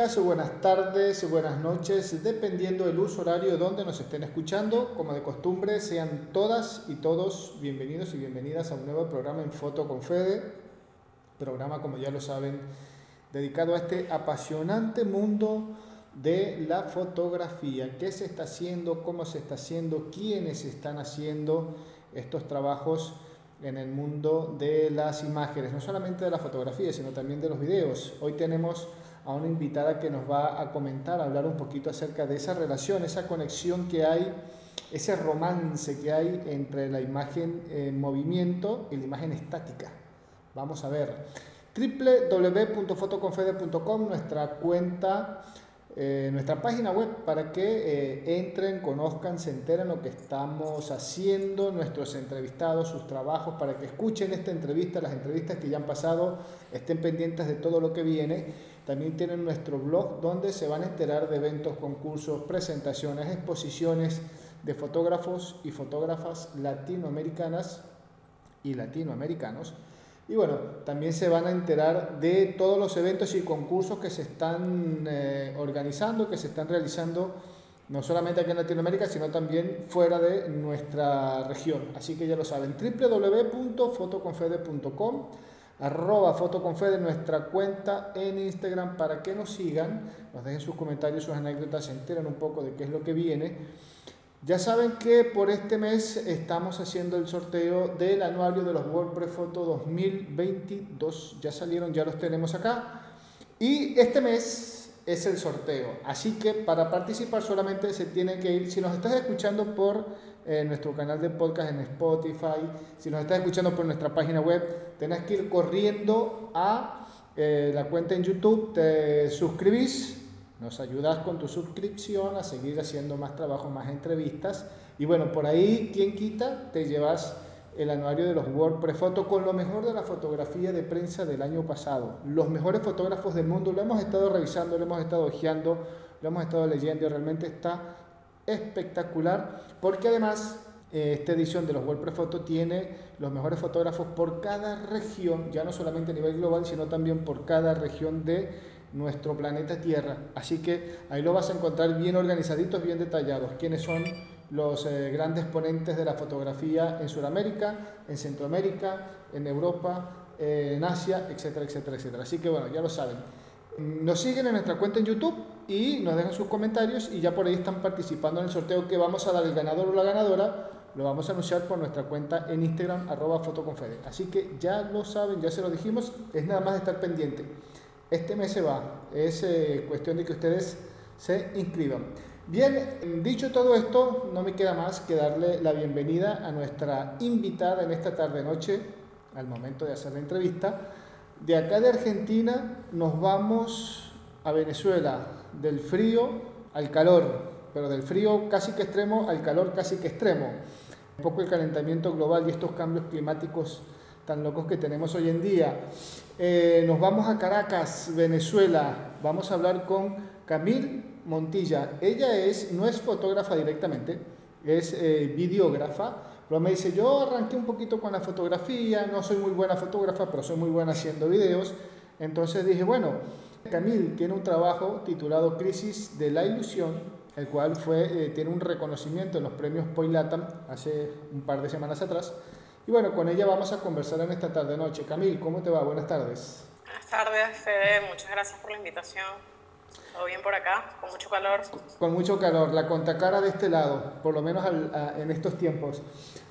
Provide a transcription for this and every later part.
días, buenas tardes, buenas noches, dependiendo del uso horario donde nos estén escuchando. Como de costumbre, sean todas y todos bienvenidos y bienvenidas a un nuevo programa en Foto con Fede. Programa, como ya lo saben, dedicado a este apasionante mundo de la fotografía. ¿Qué se está haciendo? ¿Cómo se está haciendo? ¿Quiénes están haciendo estos trabajos? en el mundo de las imágenes, no solamente de la fotografía, sino también de los videos. Hoy tenemos a una invitada que nos va a comentar, a hablar un poquito acerca de esa relación, esa conexión que hay, ese romance que hay entre la imagen en movimiento y la imagen estática. Vamos a ver. www.fotoconfede.com, nuestra cuenta eh, nuestra página web para que eh, entren, conozcan, se enteren lo que estamos haciendo, nuestros entrevistados, sus trabajos, para que escuchen esta entrevista, las entrevistas que ya han pasado, estén pendientes de todo lo que viene. También tienen nuestro blog donde se van a enterar de eventos, concursos, presentaciones, exposiciones de fotógrafos y fotógrafas latinoamericanas y latinoamericanos y bueno, también se van a enterar de todos los eventos y concursos que se están eh, organizando, que se están realizando no solamente aquí en Latinoamérica, sino también fuera de nuestra región. Así que ya lo saben, www.fotoconfede.com, arroba fotoconfede, nuestra cuenta en Instagram para que nos sigan, nos dejen sus comentarios, sus anécdotas, se enteren un poco de qué es lo que viene. Ya saben que por este mes estamos haciendo el sorteo del anuario de los WordPress Photo 2022. Ya salieron, ya los tenemos acá. Y este mes es el sorteo. Así que para participar solamente se tiene que ir, si nos estás escuchando por eh, nuestro canal de podcast en Spotify, si nos estás escuchando por nuestra página web, tenés que ir corriendo a eh, la cuenta en YouTube, te suscribís nos ayudas con tu suscripción a seguir haciendo más trabajo, más entrevistas. Y bueno, por ahí, quien quita, te llevas el anuario de los WordPress Photo con lo mejor de la fotografía de prensa del año pasado. Los mejores fotógrafos del mundo, lo hemos estado revisando, lo hemos estado ojeando, lo hemos estado leyendo y realmente está espectacular porque además eh, esta edición de los WordPress Photo tiene los mejores fotógrafos por cada región, ya no solamente a nivel global, sino también por cada región de nuestro planeta Tierra. Así que ahí lo vas a encontrar bien organizaditos, bien detallados. Quiénes son los eh, grandes ponentes de la fotografía en Sudamérica, en Centroamérica, en Europa, eh, en Asia, etcétera, etcétera, etcétera. Así que bueno, ya lo saben. Nos siguen en nuestra cuenta en YouTube y nos dejan sus comentarios y ya por ahí están participando en el sorteo que vamos a dar el ganador o la ganadora. Lo vamos a anunciar por nuestra cuenta en Instagram, arroba fotoconfede. Así que ya lo saben, ya se lo dijimos, es nada más estar pendiente. Este mes se va, es eh, cuestión de que ustedes se inscriban. Bien, dicho todo esto, no me queda más que darle la bienvenida a nuestra invitada en esta tarde-noche, al momento de hacer la entrevista. De acá de Argentina nos vamos a Venezuela, del frío al calor, pero del frío casi que extremo al calor casi que extremo. Un poco el calentamiento global y estos cambios climáticos tan locos que tenemos hoy en día. Eh, nos vamos a Caracas, Venezuela. Vamos a hablar con Camille Montilla. Ella es, no es fotógrafa directamente, es eh, videógrafa. Pero me dice, yo arranqué un poquito con la fotografía, no soy muy buena fotógrafa, pero soy muy buena haciendo videos. Entonces dije, bueno, Camille tiene un trabajo titulado Crisis de la Ilusión, el cual fue, eh, tiene un reconocimiento en los premios Poilatam hace un par de semanas atrás. Y bueno, con ella vamos a conversar en esta tarde noche. Camil, ¿cómo te va? Buenas tardes. Buenas tardes, Fede. Muchas gracias por la invitación. ¿Todo bien por acá? ¿Con mucho calor? Con mucho calor. La contacara de este lado, por lo menos en estos tiempos.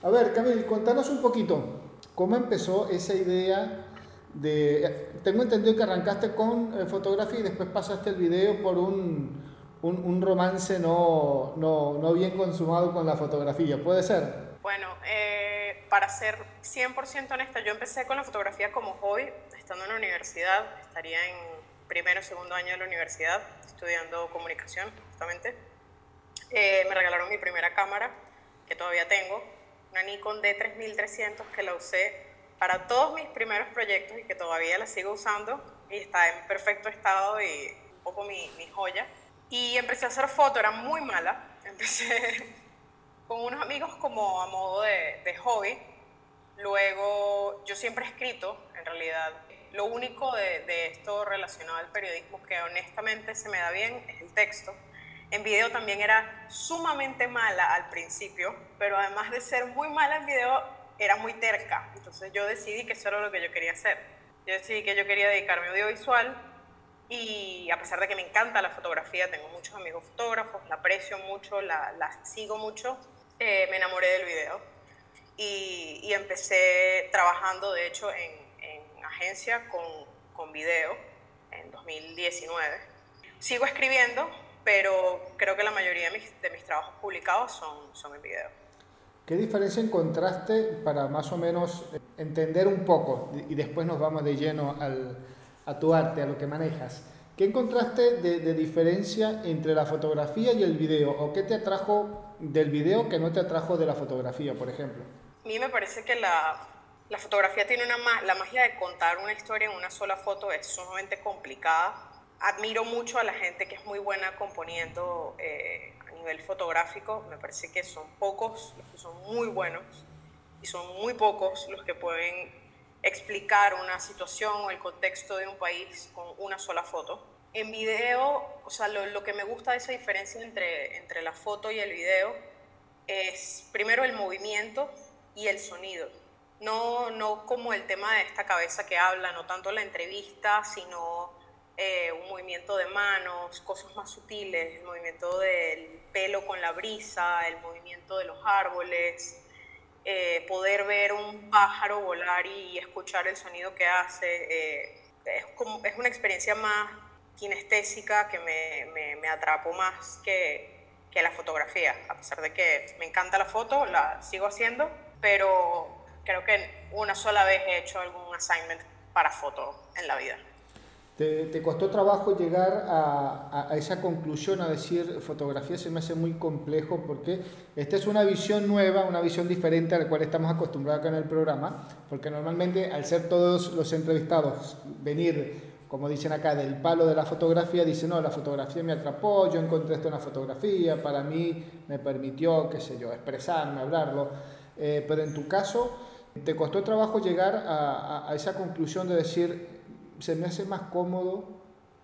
A ver, Camil, contanos un poquito. ¿Cómo empezó esa idea de... Tengo entendido que arrancaste con eh, fotografía y después pasaste el video por un, un, un romance no, no, no bien consumado con la fotografía. ¿Puede ser? Bueno, eh, para ser 100% honesta, yo empecé con la fotografía como hobby, estando en la universidad, estaría en primero segundo año de la universidad, estudiando comunicación, justamente. Eh, me regalaron mi primera cámara, que todavía tengo, una Nikon D3300 que la usé para todos mis primeros proyectos y que todavía la sigo usando y está en perfecto estado y un poco mi, mi joya. Y empecé a hacer foto, era muy mala, empecé con unos amigos como a modo de, hobby. Luego, yo siempre he escrito, en realidad. Lo único de, esto relacionado al periodismo que honestamente se me da bien es el texto. En video también era sumamente mala al principio, pero además de ser muy mala en video, era muy terca. Entonces yo decidí que eso era lo que yo quería hacer. Yo decidí que yo quería dedicarme a audiovisual y a pesar de que me encanta la fotografía, tengo muchos amigos fotógrafos, la aprecio mucho, la, la sigo mucho, eh, me enamoré del video. Y, y, empecé trabajando, de hecho, en agencia con, con video en 2019. Sigo escribiendo, pero creo que la mayoría de mis, de mis trabajos publicados son, son en video. ¿Qué diferencia encontraste para más o menos entender un poco y después nos vamos de lleno al, a tu arte, a lo que manejas? ¿Qué encontraste de, de, diferencia entre la fotografía y el video? ¿O qué te atrajo del video que no te atrajo de la fotografía, por ejemplo? A mí me parece que la, la fotografía tiene una la magia de contar una historia en una sola foto es sumamente complicada admiro mucho a la gente que es muy buena componiendo eh, a nivel fotográfico. Me parece que son pocos los que son muy buenos y son muy pocos los que pueden explicar una situación o el contexto de un país con una sola foto. En video, o sea, lo, lo que me gusta de esa diferencia entre, entre la foto y el video es primero el movimiento y el sonido. No, no como el tema de esta cabeza que habla, no tanto la entrevista, sino eh, un movimiento de manos, cosas más sutiles, el movimiento del pelo con la brisa, el movimiento de los árboles, eh, poder ver un pájaro volar y, escuchar el sonido que hace. Eh, es, es una experiencia más kinestésica que me, me, me atrapó más que, que la fotografía, a pesar de que me encanta la foto, la sigo haciendo, pero creo que una sola vez he hecho algún assignment para foto en la vida. ¿Te, te costó trabajo llegar a, a, esa conclusión, a decir fotografía se me hace muy complejo porque esta es una visión nueva, una visión diferente a la cual estamos acostumbrados acá en el programa? Porque normalmente al ser todos los entrevistados venir, como dicen acá, del palo de la fotografía, dicen, no, la fotografía me atrapó, yo encontré esto en la fotografía, para mí me permitió, qué sé yo, expresarme, hablarlo. Eh, pero en tu caso, ¿te costó trabajo llegar a, esa conclusión de decir, se me hace más cómodo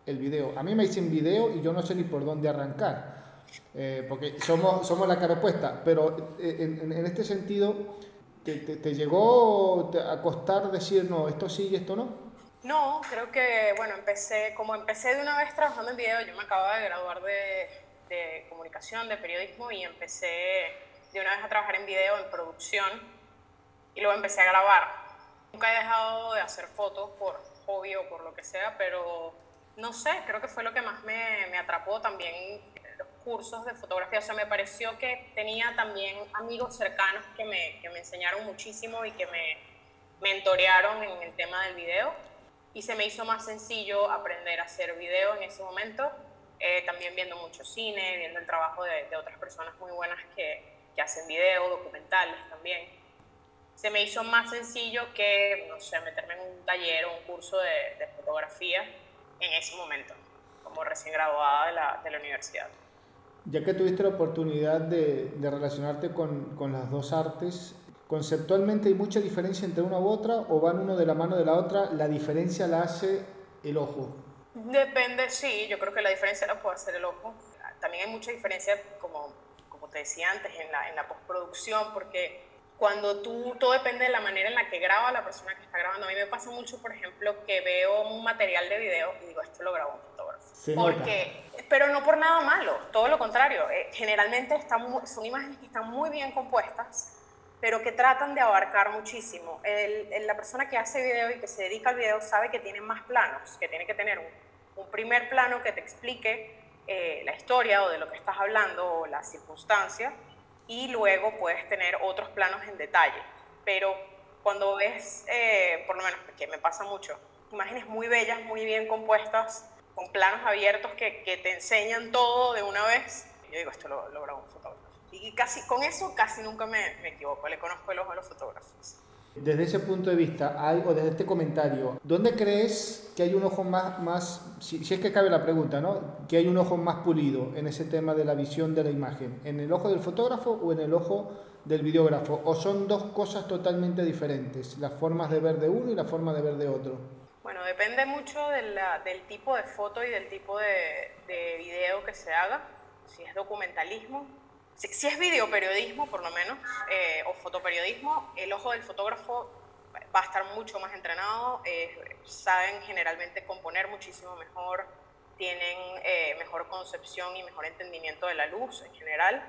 el video. A mí me dicen video y yo no sé ni por dónde arrancar, eh, porque somos, somos la cara opuesta, pero eh, en, este sentido, ¿te, te, llegó a costar decir, no, esto sí y esto no? No, creo que, bueno, empecé, como empecé de una vez trabajando en video, yo me acababa de graduar de comunicación, de periodismo, y empecé de una vez a trabajar en video, en producción, y luego empecé a grabar. Nunca he dejado de hacer fotos por hobby o por lo que sea, pero no sé, creo que fue lo que más me, me atrapó también los cursos de fotografía. O sea, me pareció que tenía también amigos cercanos que me, que me enseñaron muchísimo y que me mentorearon en el tema del video. Y se me hizo más sencillo aprender a hacer video en ese momento. Eh, también viendo mucho cine, viendo el trabajo de, de otras personas muy buenas que, que hacen video, documentales también se me hizo más sencillo que, no sé, meterme en un taller o un curso de, de fotografía en ese momento, como recién graduada de la, de la universidad. Ya que tuviste la oportunidad de, de relacionarte con, con, las dos artes, ¿conceptualmente hay mucha diferencia entre una u otra o van uno de la mano de la otra? ¿La diferencia la hace el ojo? Depende, sí, yo creo que la diferencia la puede hacer el ojo. También hay mucha diferencia, como, como te decía antes, en la, en la postproducción, porque cuando tú, todo depende de la manera en la que graba la persona que está grabando. A mí me pasa mucho, por ejemplo, que veo un material de video y digo, esto lo grabó un fotógrafo. Sí, Porque, pero no por nada malo, todo lo contrario. Eh, generalmente están, son imágenes que están muy bien compuestas, pero que tratan de abarcar muchísimo. El, el, la persona que hace video y que se dedica al video sabe que tiene más planos, que tiene que tener un, un primer plano que te explique eh, la historia o de lo que estás hablando o la circunstancia y luego puedes tener otros planos en detalle. Pero cuando ves, eh, por lo menos que me pasa mucho, imágenes muy bellas, muy bien compuestas, con planos abiertos que, te enseñan todo de una vez, yo digo, esto lo, lo grabó un fotógrafo. Y casi, con eso casi nunca me, me equivoco, le conozco el ojo a los fotógrafos. Desde ese punto de vista, hay, o desde este comentario, ¿dónde crees que hay un ojo más, más si, es que cabe la pregunta, ¿no? Que hay un ojo más pulido en ese tema de la visión de la imagen, ¿en el ojo del fotógrafo o en el ojo del videógrafo? ¿O son dos cosas totalmente diferentes, las formas de ver de uno y la forma de ver de otro? Bueno, depende mucho del tipo de foto y del tipo de video que se haga. Si es documentalismo, si, si es videoperiodismo por lo menos, eh, o fotoperiodismo, el ojo del fotógrafo va a estar mucho más entrenado, eh, saben generalmente componer muchísimo mejor, tienen eh, mejor concepción y mejor entendimiento de la luz en general.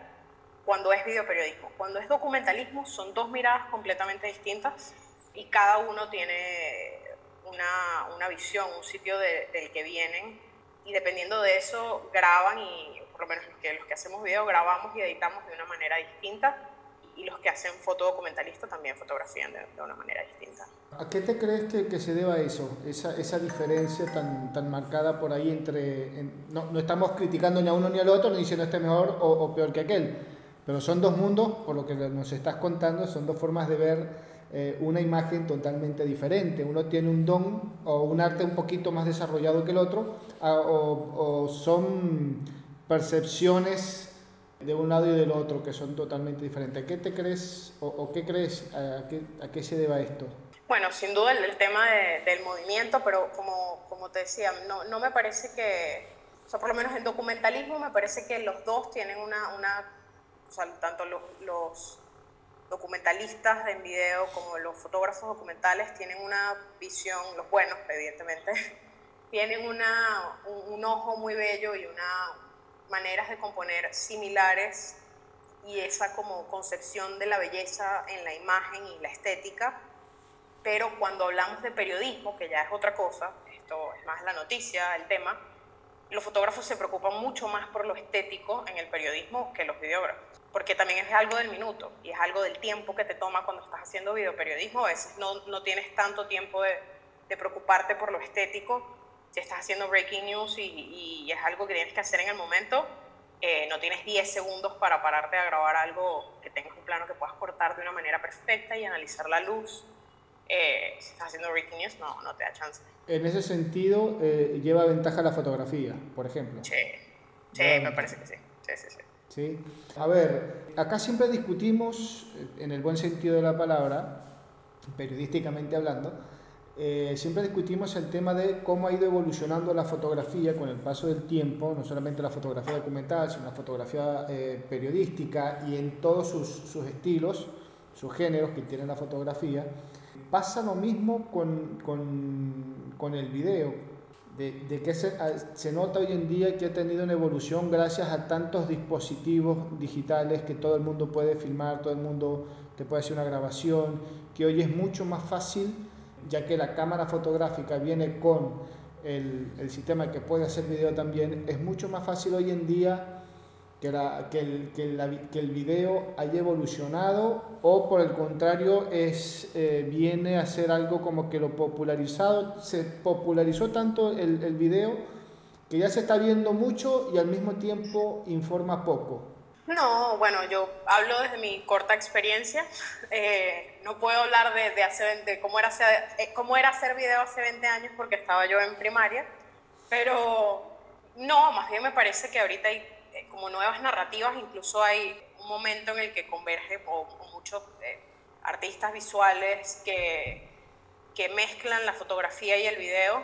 Cuando es videoperiodismo, cuando es documentalismo son dos miradas completamente distintas y cada uno tiene una, una visión, un sitio del que vienen y dependiendo de eso graban y por lo menos los que, los que hacemos video grabamos y editamos de una manera distinta y los que hacen fotodocumentalista también fotografían de, de, una manera distinta. ¿A qué te crees que, que se deba eso, esa, esa, diferencia tan, tan marcada por ahí entre... no, no, estamos criticando ni a uno ni al otro, ni diciendo este es mejor o, o, peor que aquel, pero son dos mundos, por lo que nos estás contando, son dos formas de ver eh, una imagen totalmente diferente. Uno tiene un don o un arte un poquito más desarrollado que el otro, a, o, o son percepciones de un lado y del otro que son totalmente diferentes. ¿A qué te crees o, o qué crees, a qué, a qué, se deba esto? Bueno, sin duda el, el tema de, del movimiento, pero como, como te decía, no, no, me parece que, o sea, por lo menos en documentalismo me parece que los dos tienen una, una o sea, tanto los, los documentalistas en video como los fotógrafos documentales tienen una visión, los buenos evidentemente, tienen una, un, un ojo muy bello y una, maneras de componer similares y esa como concepción de la belleza en la imagen y la estética, pero cuando hablamos de periodismo, que ya es otra cosa, esto es más la noticia, el tema, los fotógrafos se preocupan mucho más por lo estético en el periodismo que los videógrafos, porque también es algo del minuto y es algo del tiempo que te toma cuando estás haciendo videoperiodismo, a veces no, no tienes tanto tiempo de, de preocuparte por lo estético, si estás haciendo breaking news y, y, es algo que tienes que hacer en el momento, eh, no tienes 10 segundos para pararte a grabar algo que tengas un plano que puedas cortar de una manera perfecta y analizar la luz. Eh, si estás haciendo breaking news, no, no te da chance. En ese sentido, eh, lleva ventaja la fotografía, por ejemplo. Sí, sí me parece que sí. Sí, sí, sí. ¿Sí? A ver, acá siempre discutimos, en el buen sentido de la palabra, periodísticamente hablando, eh, siempre discutimos el tema de cómo ha ido evolucionando la fotografía con el paso del tiempo, no solamente la fotografía documental, sino la fotografía eh, periodística y en todos sus, sus, estilos, sus géneros que tiene la fotografía. Pasa lo mismo con, con, con el video, de, de que se, se, nota hoy en día que ha tenido una evolución gracias a tantos dispositivos digitales que todo el mundo puede filmar, todo el mundo te puede hacer una grabación, que hoy es mucho más fácil ya que la cámara fotográfica viene con el, sistema que puede hacer video también, es mucho más fácil hoy en día que, el, que, el video haya evolucionado o por el contrario es, eh, viene a ser algo como que lo popularizado, se popularizó tanto el video que ya se está viendo mucho y al mismo tiempo informa poco. No, bueno, yo hablo desde mi corta experiencia. Eh, no puedo hablar de, hace, de cómo, era hacer, eh, cómo era hacer video hace 20 años porque estaba yo en primaria, pero no, más bien me parece que ahorita hay eh, como nuevas narrativas, incluso hay un momento en el que converge o, o muchos artistas visuales que, que mezclan la fotografía y el video,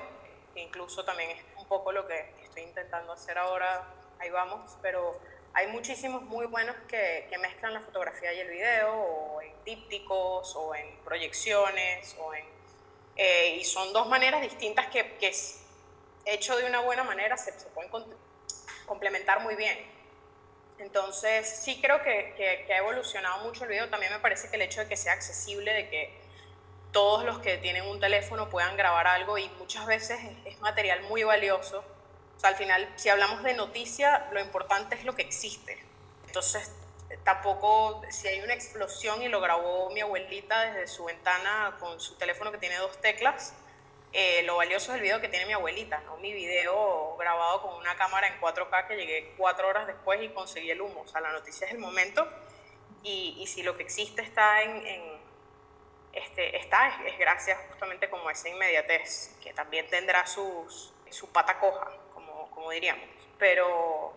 incluso también es un poco lo que estoy intentando hacer ahora, ahí vamos, pero hay muchísimos muy buenos que, que, mezclan la fotografía y el video, o en dípticos, o en proyecciones, o en, eh, y son dos maneras distintas que, que hecho de una buena manera se, se pueden complementar muy bien. Entonces, sí creo que, que, que, ha evolucionado mucho el video. También me parece que el hecho de que sea accesible, de que todos los que tienen un teléfono puedan grabar algo y muchas veces es, es material muy valioso sea, al final, si hablamos de noticia, lo importante es lo que existe. Entonces, tampoco, si hay una explosión y lo grabó mi abuelita desde su ventana con su teléfono que tiene dos teclas, eh, lo valioso es el video que tiene mi abuelita, no mi video grabado con una cámara en 4K que llegué cuatro horas después y conseguí el humo. O sea, la noticia es el momento y, y si lo que existe está en, en este, está, es, es, gracias justamente como a esa inmediatez, que también tendrá sus, su pata coja como diríamos. Pero,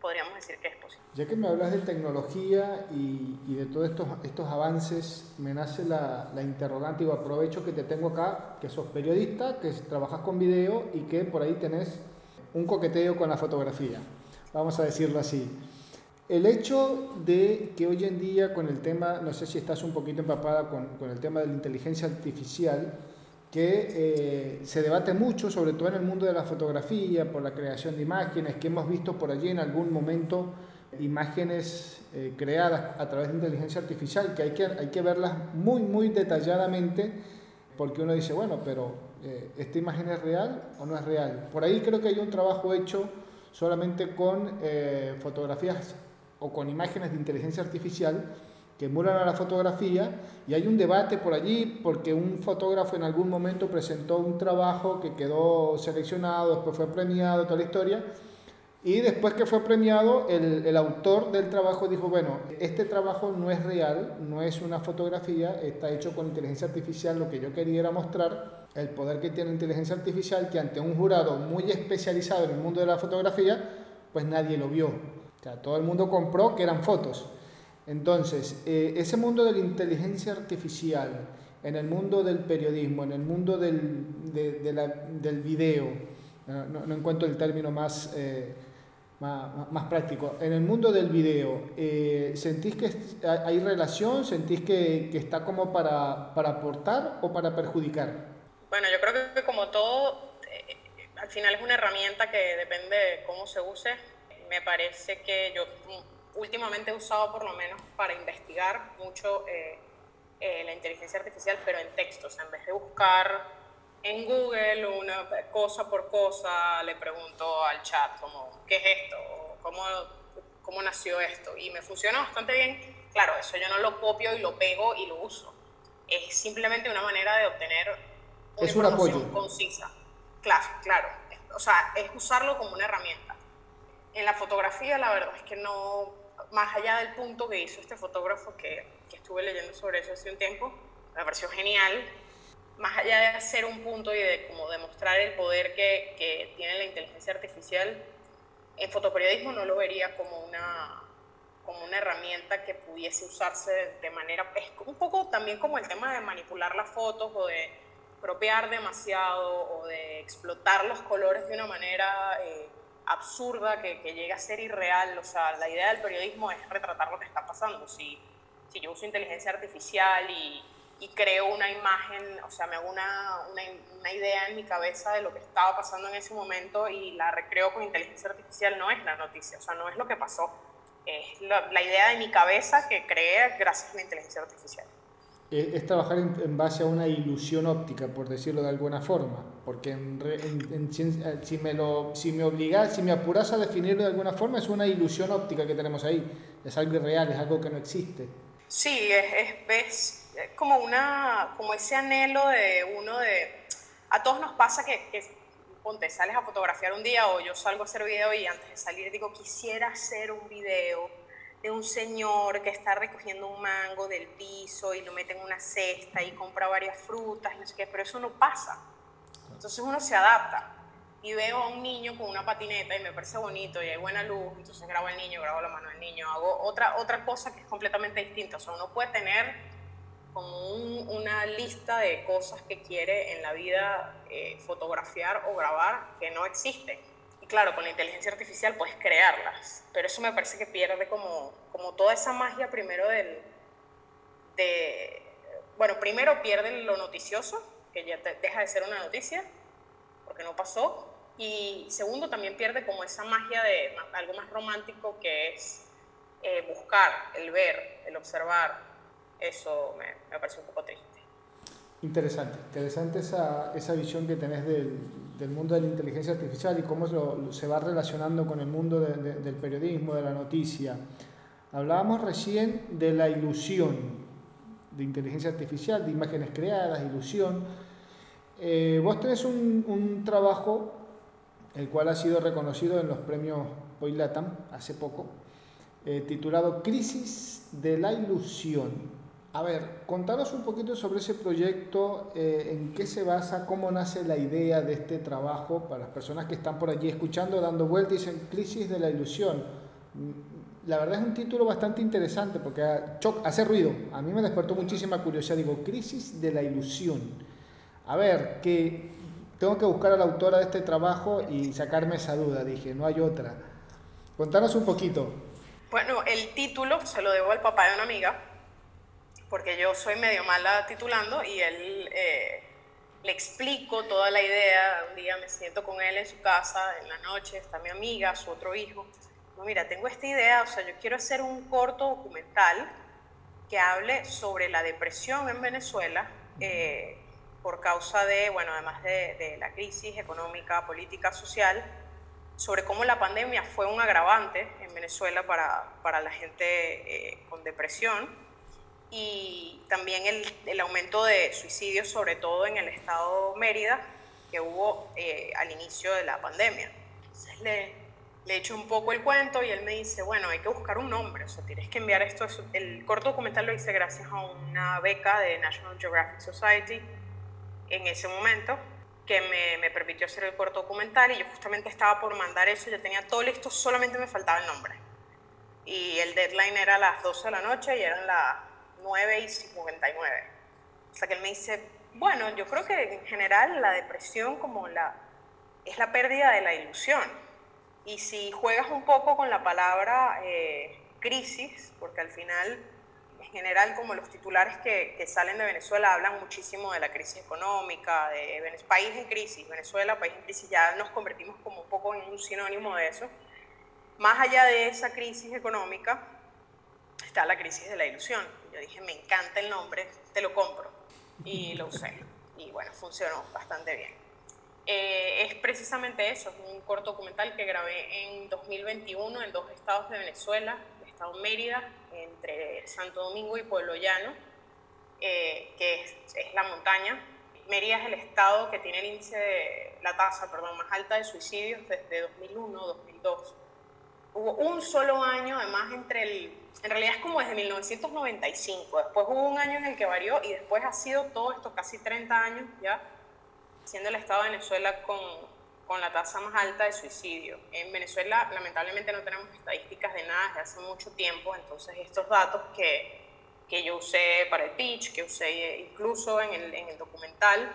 podríamos decir que es posible. Ya que me hablas de tecnología y, y de todos estos, estos avances, me nace la, la, interrogante y aprovecho que te tengo acá, que sos periodista, que trabajas con video y que por ahí tenés un coqueteo con la fotografía, vamos a decirlo así. El hecho de que hoy en día con el tema, no sé si estás un poquito empapada con, con el tema de la inteligencia artificial, que eh, se debate mucho, sobre todo en el mundo de la fotografía, por la creación de imágenes, que hemos visto por allí en algún momento imágenes eh, creadas a través de inteligencia artificial, que hay, que hay que verlas muy, muy detalladamente, porque uno dice, bueno, pero eh, ¿esta imagen es real o no es real? Por ahí creo que hay un trabajo hecho solamente con fotografías o con imágenes de inteligencia artificial, que emulan a la fotografía y hay un debate por allí porque un fotógrafo en algún momento presentó un trabajo que quedó seleccionado, después fue premiado, toda la historia. Y después que fue premiado, el, el, autor del trabajo dijo, bueno, este trabajo no es real, no es una fotografía, está hecho con inteligencia artificial, lo que yo quería era mostrar el poder que tiene la inteligencia artificial, que ante un jurado muy especializado en el mundo de la fotografía, pues nadie lo vio. O sea, todo el mundo compró que eran fotos. Entonces, eh, ese mundo de la inteligencia artificial, en el mundo del periodismo, en el mundo del, de, la, del video, no, encuentro el término más, eh, más, más, práctico, en el mundo del video, eh, ¿sentís que hay relación? ¿Sentís que, que está como para, para, aportar o para perjudicar? Bueno, yo creo que como todo, al final es una herramienta que depende de cómo se use. Me parece que yo últimamente he usado por lo menos para investigar mucho eh, eh, la inteligencia artificial, pero en textos. En vez de buscar en Google una cosa por cosa, le pregunto al chat como, ¿qué es esto? ¿Cómo, cómo nació esto? Y me funciona bastante bien. Claro, eso yo no lo copio y lo pego y lo uso. Es simplemente una manera de obtener una es información concisa. Claro, claro. O sea, es usarlo como una herramienta. En la fotografía, la verdad es que no, más allá del punto que hizo este fotógrafo que, que, estuve leyendo sobre eso hace un tiempo, me pareció genial, más allá de hacer un punto y de como demostrar el poder que, que tiene la inteligencia artificial, en fotoperiodismo no lo vería como una, como una herramienta que pudiese usarse de manera, es un poco también como el tema de manipular las fotos o de propiar demasiado o de explotar los colores de una manera... Eh, absurda que, que llegue a ser irreal. O sea, la idea del periodismo es retratar lo que está pasando. Si, yo uso inteligencia artificial y, creo una imagen, o sea, me hago una, una, una, idea en mi cabeza de lo que estaba pasando en ese momento y la recreo con inteligencia artificial, no es la noticia, o sea, no es lo que pasó. Es la, la idea de mi cabeza que creé gracias a la inteligencia artificial. Eh, es trabajar en, base a una ilusión óptica, por decirlo de alguna forma, porque eh, si, me si me obligas, si me apuras a definirlo de alguna forma, es una ilusión óptica que tenemos ahí, es algo irreal, es algo que no existe. Sí, es, es, es como, una, como ese anhelo de uno de... A todos nos pasa que, que, ponte, sales a fotografiar un día o yo salgo a hacer video y antes de salir digo, quisiera hacer un video de un señor que está recogiendo un mango del piso y lo mete en una cesta y compra varias frutas y no sé qué, pero eso no pasa. Entonces uno se adapta y veo a un niño con una patineta y me parece bonito y hay buena luz, entonces grabo al niño, grabo la mano del niño, hago otra, otra cosa que es completamente distinta. O sea, uno puede tener como una lista de cosas que quiere en la vida eh, fotografiar o grabar que no existen claro, con la inteligencia artificial puedes crearlas, pero eso me parece que pierde como, como toda esa magia primero del... De, bueno, primero pierde lo noticioso, que ya deja de ser una noticia, porque no pasó, y segundo también pierde como esa magia de algo más romántico que es eh, buscar, el ver, el observar, eso me, me parece un poco triste. Interesante, interesante esa, esa visión que tenés del, del, mundo de la inteligencia artificial y cómo se va relacionando con el mundo de, de, del periodismo, de la noticia. Hablábamos recién de la ilusión de inteligencia artificial, de imágenes creadas, ilusión. Eh, vos tenés un, un, trabajo, el cual ha sido reconocido en los premios Poilatam hace poco, eh, titulado Crisis de la Ilusión a ver, contanos un poquito sobre ese proyecto, eh, en qué se basa, cómo nace la idea de este trabajo para las personas que están por allí escuchando, dando vueltas y dicen crisis de la ilusión. Mm, la verdad es un título bastante interesante porque hace ruido. A mí me despertó muchísima curiosidad. Digo, crisis de la ilusión. A ver, que tengo que buscar a la autora de este trabajo y sacarme esa duda. Dije, no hay otra. Contanos un poquito. Bueno, el título se lo debo al papá de una amiga, porque yo soy medio mala titulando y él eh, le explico toda la idea. Un día me siento con él en su casa, en la noche, está mi amiga, su otro hijo. No, mira, tengo esta idea, o sea, yo quiero hacer un corto documental que hable sobre la depresión en Venezuela eh, por causa de, bueno, además de, la crisis económica, política, social, sobre cómo la pandemia fue un agravante en Venezuela para, para la gente eh, con depresión y también el, el, aumento de suicidios, sobre todo en el estado Mérida, que hubo eh, al inicio de la pandemia. Entonces le, le echo un poco el cuento y él me dice, bueno, hay que buscar un nombre, o sea, tienes que enviar esto. El corto documental lo hice gracias a una beca de National Geographic Society en ese momento que me, me, permitió hacer el corto documental y yo justamente estaba por mandar eso, ya tenía todo listo, solamente me faltaba el nombre. Y el deadline era a las 12 de la noche y eran las 9 y 59. O sea que él me dice, bueno, yo creo que en general la depresión como la, es la pérdida de la ilusión. Y si juegas un poco con la palabra eh, crisis, porque al final, en general, como los titulares que, que, salen de Venezuela hablan muchísimo de la crisis económica, de país en crisis, Venezuela, país en crisis, ya nos convertimos como un poco en un sinónimo de eso. Más allá de esa crisis económica, está la crisis de la ilusión. Yo dije, me encanta el nombre, te lo compro. Y lo usé. Y bueno, funcionó bastante bien. Eh, es precisamente eso, es un corto documental que grabé en 2021 en dos estados de Venezuela, el estado Mérida, entre Santo Domingo y Pueblo Llano, eh, que es, es, la montaña. Mérida es el estado que tiene el índice de la tasa, perdón, más alta de suicidios desde 2001-2002 hubo un solo año, además, entre el, en realidad es como desde 1995, después hubo un año en el que varió y después ha sido todo esto, casi 30 años ya, siendo el Estado de Venezuela con, con la tasa más alta de suicidio. En Venezuela, lamentablemente, no tenemos estadísticas de nada desde hace mucho tiempo, entonces estos datos que, que yo usé para el pitch, que usé incluso en el, en el documental,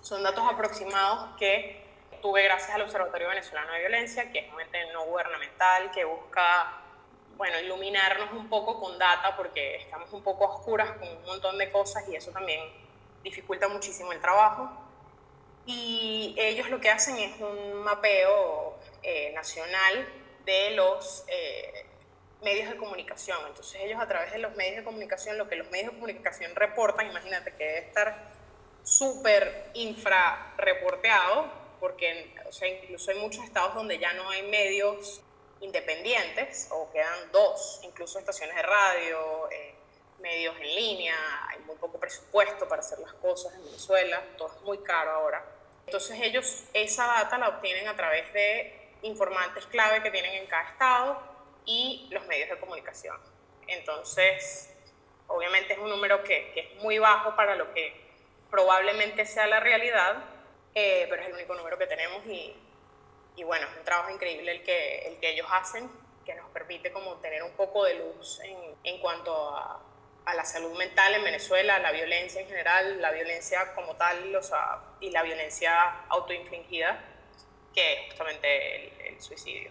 son datos aproximados que tuve gracias al Observatorio Venezolano de Violencia, que es un ente no gubernamental que busca, bueno, iluminarnos un poco con data porque estamos un poco oscuras con un montón de cosas y eso también dificulta muchísimo el trabajo. Y ellos lo que hacen es un mapeo eh, nacional de los eh, medios de comunicación. Entonces ellos a través de los medios de comunicación, lo que los medios de comunicación reportan, imagínate que debe estar súper infrarreporteado, porque o sea, incluso hay muchos estados donde ya no hay medios independientes o quedan dos, incluso estaciones de radio, eh, medios en línea, hay muy poco presupuesto para hacer las cosas en Venezuela, todo es muy caro ahora. Entonces ellos esa data la obtienen a través de informantes clave que tienen en cada estado y los medios de comunicación. Entonces, obviamente es un número que, que es muy bajo para lo que probablemente sea la realidad, eh, pero es el único número que tenemos y, y, bueno, es un trabajo increíble el que, el que ellos hacen, que nos permite como tener un poco de luz en, en cuanto a, a, la salud mental en Venezuela, la violencia en general, la violencia como tal o sea, y la violencia autoinfligida, que es justamente el, suicidio.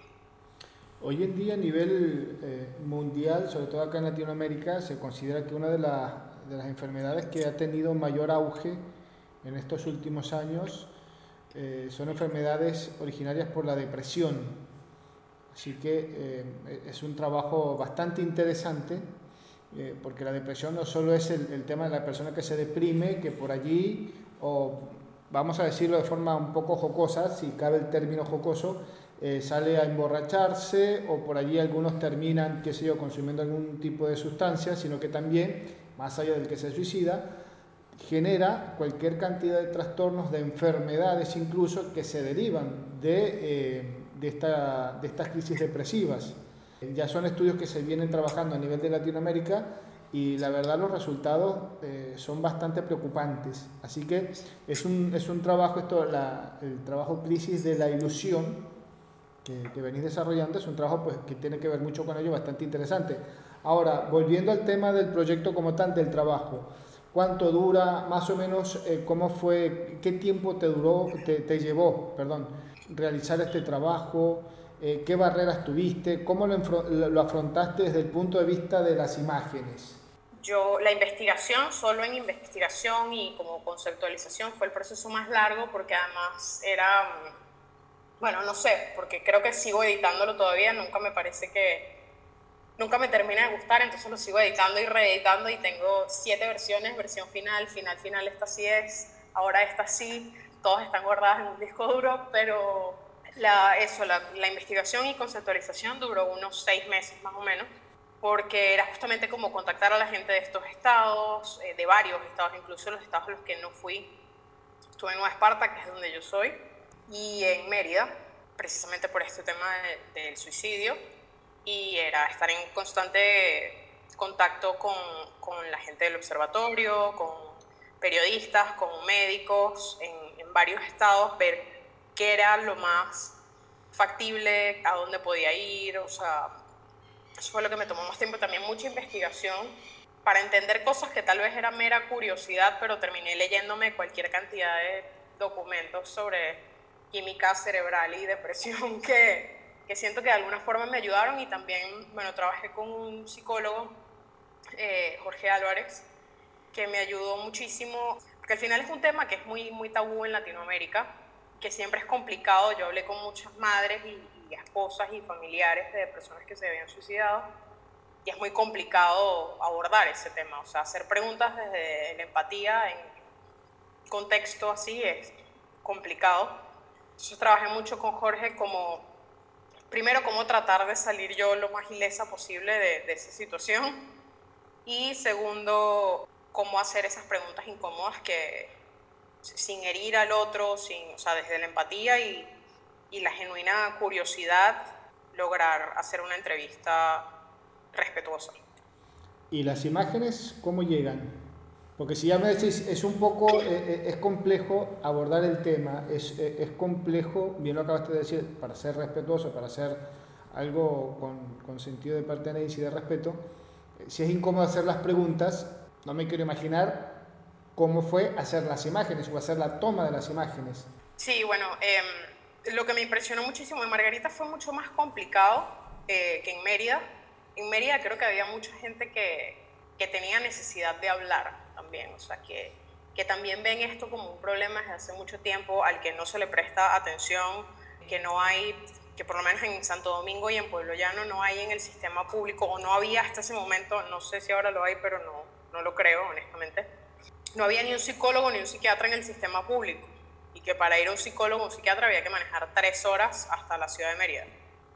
Hoy en día a nivel eh, mundial, sobre todo acá en Latinoamérica, se considera que una de, de las enfermedades que ha tenido mayor auge en estos últimos años eh, son enfermedades originarias por la depresión. Así que eh, es un trabajo bastante interesante eh, porque la depresión no solo es el, tema de la persona que se deprime, que por allí, o vamos a decirlo de forma un poco jocosa, si cabe el término jocoso, sale a emborracharse o por allí algunos terminan, qué sé yo, consumiendo algún tipo de sustancia, sino que también, más allá del que se suicida, genera cualquier cantidad de trastornos, de enfermedades incluso que se derivan de, eh, de, esta, de estas crisis depresivas. Ya son estudios que se vienen trabajando a nivel de Latinoamérica y la verdad los resultados eh, son bastante preocupantes. Así que es un, es un trabajo, esto, la, el trabajo crisis de la ilusión, que, que venís desarrollando es un trabajo pues, que tiene que ver mucho con ello, bastante interesante. Ahora, volviendo al tema del proyecto como tal, del trabajo, ¿cuánto dura? Más o menos, eh, ¿cómo fue? ¿Qué tiempo te duró, te, te llevó, perdón, realizar este trabajo? Eh, ¿Qué barreras tuviste? ¿Cómo lo, lo afrontaste desde el punto de vista de las imágenes? Yo, la investigación, solo en investigación y como conceptualización fue el proceso más largo porque además era, bueno, no sé, porque creo que sigo editándolo todavía, nunca me parece que, nunca me termina de gustar, entonces lo sigo editando y reeditando y tengo siete versiones, versión final, final, final, esta sí es, ahora esta sí, todas están guardadas en un disco duro, pero la, eso, la, la investigación y conceptualización duró unos seis meses más o menos porque era justamente como contactar a la gente de estos estados, eh, de varios estados, incluso los estados a los que no fui. Estuve en Nueva Esparta, que es donde yo soy, y en Mérida, precisamente por este tema del suicidio, y era estar en constante contacto con, con, la gente del observatorio, con periodistas, con médicos en, en varios estados, ver qué era lo más factible, a dónde podía ir, o sea, eso fue lo que me tomó más tiempo, también mucha investigación para entender cosas que tal vez era mera curiosidad, pero terminé leyéndome cualquier cantidad de documentos sobre química cerebral y depresión que, que siento que de alguna forma me ayudaron y también, bueno, trabajé con un psicólogo, eh, Jorge Álvarez, que me ayudó muchísimo, porque al final es un tema que es muy, muy tabú en Latinoamérica, que siempre es complicado, yo hablé con muchas madres y, esposas y familiares de personas que se habían suicidado y es muy complicado abordar ese tema, o sea, hacer preguntas desde la empatía en contexto así es complicado. Entonces trabajé mucho con Jorge como, primero, cómo tratar de salir yo lo más ilesa posible de, esa situación y segundo, cómo hacer esas preguntas incómodas que sin herir al otro, sin, o sea, desde la empatía y la genuina curiosidad lograr hacer una entrevista respetuosa. ¿Y las imágenes cómo llegan? Porque si ya me decís, es un poco, eh, eh, es complejo abordar el tema, es, eh, es complejo, bien lo acabaste de decir, para ser respetuoso, para hacer algo con, con sentido de pertenencia y de respeto, si es incómodo hacer las preguntas, no me quiero imaginar cómo fue hacer las imágenes o hacer la toma de las imágenes. Sí, bueno, eh, lo que me impresionó muchísimo en Margarita fue mucho más complicado eh, que en Mérida. En Mérida creo que había mucha gente que, que, tenía necesidad de hablar también, o sea, que, que también ven esto como un problema desde hace mucho tiempo al que no se le presta atención, que no hay, que por lo menos en Santo Domingo y en Pueblo Llano no hay en el sistema público, o no había hasta ese momento, no sé si ahora lo hay, pero no, no lo creo, honestamente. No había ni un psicólogo ni un psiquiatra en el sistema público y que para ir a un psicólogo o un psiquiatra había que manejar tres horas hasta la ciudad de Mérida.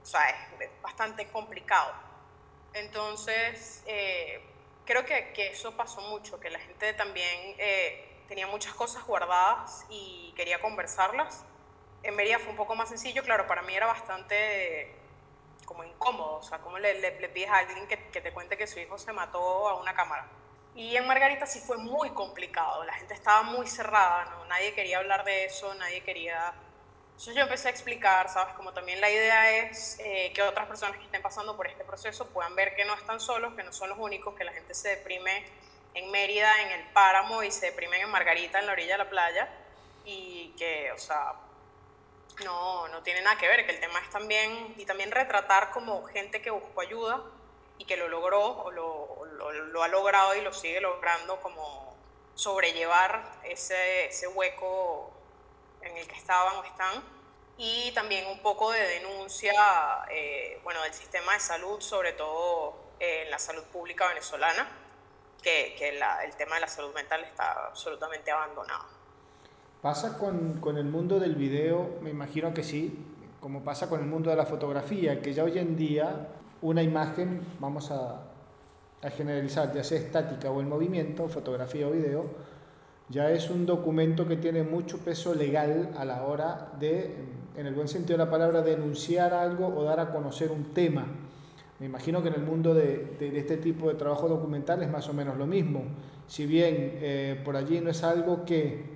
O sea, es, bastante complicado. Entonces, eh, creo que, que, eso pasó mucho, que la gente también eh, tenía muchas cosas guardadas y quería conversarlas. En Mérida fue un poco más sencillo, claro, para mí era bastante como incómodo, o sea, ¿cómo le, le, le pides a alguien que, que te cuente que su hijo se mató a una cámara? Y en Margarita sí fue muy complicado, la gente estaba muy cerrada, ¿no? nadie quería hablar de eso, nadie quería... Entonces yo empecé a explicar, ¿sabes? Como también la idea es eh, que otras personas que estén pasando por este proceso puedan ver que no están solos, que no son los únicos, que la gente se deprime en Mérida, en el páramo, y se deprimen en Margarita, en la orilla de la playa, y que, o sea, no, no tiene nada que ver, que el tema es también, y también retratar como gente que buscó ayuda, y que lo logró o lo, lo, lo, ha logrado y lo sigue logrando como sobrellevar ese, ese hueco en el que estaban o están y también un poco de denuncia eh, bueno, del sistema de salud, sobre todo eh, en la salud pública venezolana, que, que la, el tema de la salud mental está absolutamente abandonado. ¿Pasa con, con, el mundo del video? Me imagino que sí, como pasa con el mundo de la fotografía, que ya hoy en día una imagen, vamos a, a generalizar, ya sea estática o en movimiento, fotografía o video, ya es un documento que tiene mucho peso legal a la hora de, en el buen sentido de la palabra, denunciar algo o dar a conocer un tema. Me imagino que en el mundo de, de, de este tipo de trabajo documental es más o menos lo mismo. Si bien eh, por allí no es algo que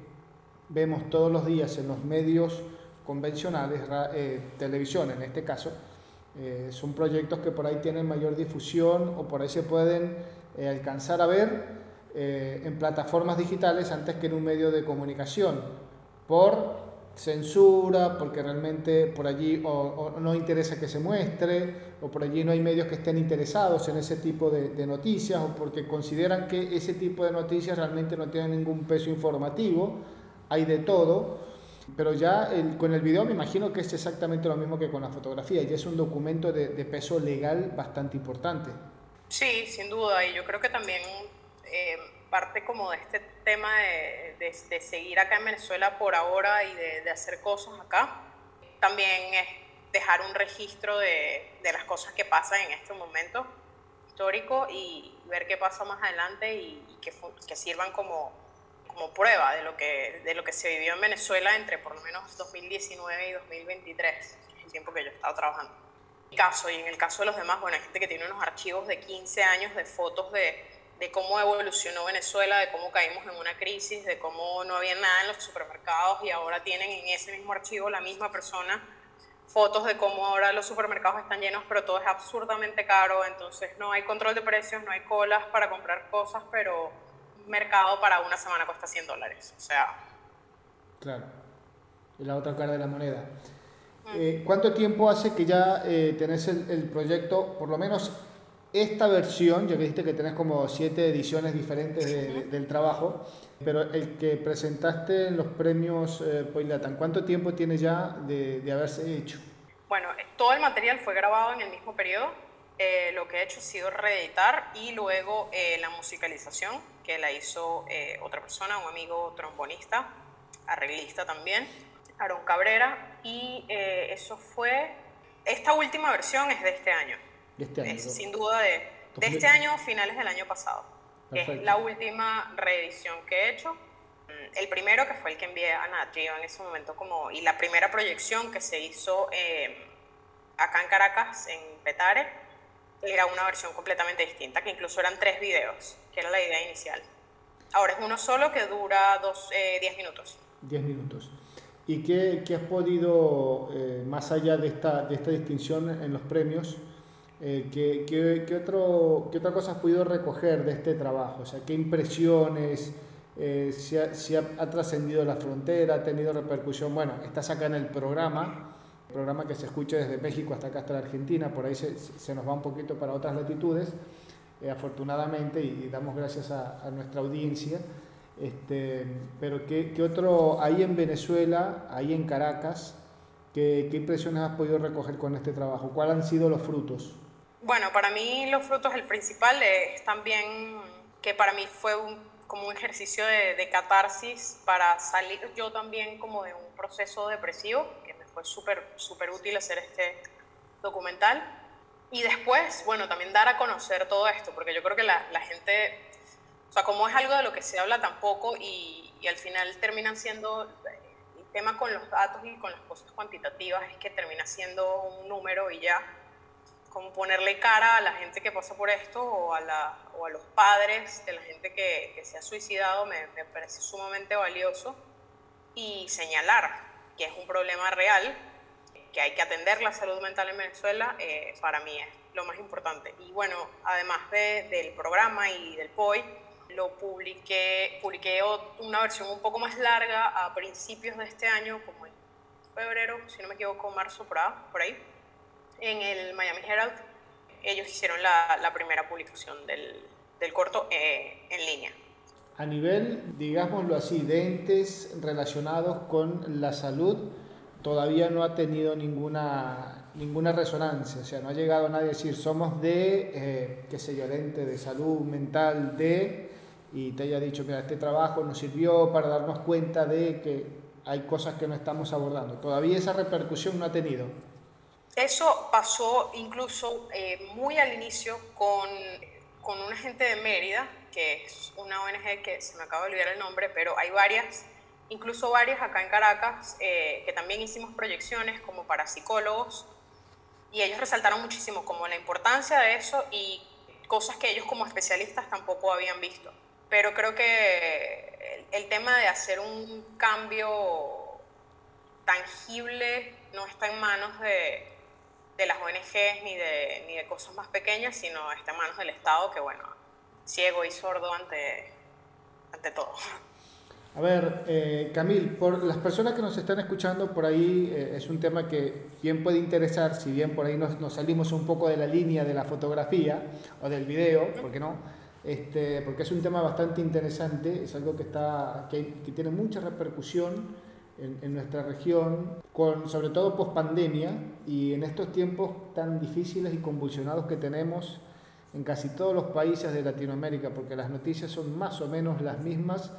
vemos todos los días en los medios convencionales, eh, televisión en este caso, eh, son proyectos que por ahí tienen mayor difusión o por ahí se pueden eh, alcanzar a ver en plataformas digitales antes que en un medio de comunicación, por censura, porque realmente por allí o, no interesa que se muestre, o por allí no hay medios que estén interesados en ese tipo de, de, noticias, o porque consideran que ese tipo de noticias realmente no tienen ningún peso informativo, hay de todo. Pero ya con el video me imagino que es exactamente lo mismo que con la fotografía, y es un documento de, peso legal bastante importante. Sí, sin duda, y yo creo que también eh, parte como de este tema de, de, seguir acá en Venezuela por ahora y de, hacer cosas acá, también es dejar un registro de, las cosas que pasan en este momento histórico y ver qué pasa más adelante y, y que, que sirvan como como prueba de lo, que, de lo que se vivió en Venezuela entre por lo menos 2019 y 2023, el tiempo que yo he estado trabajando. En mi caso y en el caso de los demás, bueno, hay gente que tiene unos archivos de 15 años de fotos de, de cómo evolucionó Venezuela, de cómo caímos en una crisis, de cómo no había nada en los supermercados y ahora tienen en ese mismo archivo la misma persona fotos de cómo ahora los supermercados están llenos, pero todo es absurdamente caro, entonces no hay control de precios, no hay colas para comprar cosas, pero mercado para una semana cuesta 100 dólares. O sea. Claro. Y la otra cara de la moneda. Eh, ¿Cuánto tiempo hace que ya eh, tenés el, proyecto, por lo menos esta versión, ya que dijiste que tenés como siete ediciones diferentes del trabajo, pero el que presentaste en los premios eh, Poilatan, ¿cuánto tiempo tiene ya de, de haberse hecho? Bueno, todo el material fue grabado en el mismo periodo, eh, lo que he hecho ha sido reeditar y luego eh, la musicalización, que la hizo eh, otra persona, un amigo trombonista, arreglista también, Aaron Cabrera, y eso fue, esta última versión es de este año, este año es, sin duda de, de este año, finales del año pasado, es la última reedición que he hecho. El primero que fue el que envié a Nat en ese momento como, y la primera proyección que se hizo acá en Caracas, en Petare, era una versión completamente distinta, que incluso eran tres videos, que era la idea inicial. Ahora es uno solo que dura dos, eh, diez minutos. Diez minutos. ¿Y qué, qué has podido, eh, más allá de esta, de esta distinción en los premios, eh, ¿qué, qué, qué, otro, ¿qué otra cosa has podido recoger de este trabajo? O sea, ¿qué impresiones? si ha, si ha, ha trascendido la frontera, ha tenido repercusión. Bueno, estás acá en el programa, programa que se escucha desde México hasta acá, hasta la Argentina, por ahí se, se nos va un poquito para otras latitudes, eh, afortunadamente, y, damos gracias a, a nuestra audiencia. Este, pero ¿qué, ¿qué, otro hay en Venezuela, hay en Caracas? ¿qué, ¿Qué impresiones has podido recoger con este trabajo? ¿Cuáles han sido los frutos? Bueno, para mí los frutos, el principal es también que para mí fue un, como un ejercicio de, de catarsis para salir yo también como de un proceso depresivo, que fue súper, súper útil hacer este documental. Y después, bueno, también dar a conocer todo esto, porque yo creo que la, la gente, o sea, como es algo de lo que se habla tampoco y, y al final terminan siendo, el tema con los datos y con las cosas cuantitativas es que termina siendo un número y ya, como ponerle cara a la gente que pasa por esto o a, la, o a los padres de la gente que, que se ha suicidado me, me parece sumamente valioso y señalar que es un problema real, que hay que atender la salud mental en Venezuela, eh, para mí es lo más importante. Y bueno, además de, del programa y del POI, lo publiqué, publiqué una versión un poco más larga a principios de este año, como en febrero, si no me equivoco, marzo, por ahí, en el Miami Herald. Ellos hicieron la, la primera publicación del, del corto eh, en línea a nivel, digámoslo así, de entes relacionados con la salud, todavía no ha tenido ninguna, ninguna resonancia. O sea, no ha llegado nadie a decir, somos de, eh, qué sé yo, de ente de salud mental de, y te haya dicho, mira, este trabajo nos sirvió para darnos cuenta de que hay cosas que no estamos abordando. Todavía esa repercusión no ha tenido. Eso pasó incluso eh, muy al inicio con, con una gente de Mérida que es una ONG que se me acaba de olvidar el nombre, pero hay varias, incluso varias acá en Caracas, eh, que también hicimos proyecciones como para psicólogos, y ellos resaltaron muchísimo como la importancia de eso y cosas que ellos como especialistas tampoco habían visto. Pero creo que el, el tema de hacer un cambio tangible no está en manos de, de las ONGs ni de, ni de cosas más pequeñas, sino está en manos del Estado, que bueno, ciego y sordo ante, ante todo. A ver, eh, Camil, por las personas que nos están escuchando por ahí, eh, es un tema que bien puede interesar, si bien por ahí nos, nos, salimos un poco de la línea de la fotografía o del video, ¿por qué no? Este, porque es un tema bastante interesante, es algo que, está, que, que tiene mucha repercusión en, en, nuestra región, con, sobre todo post pandemia y en estos tiempos tan difíciles y convulsionados que tenemos en casi todos los países de Latinoamérica, porque las noticias son más o menos las mismas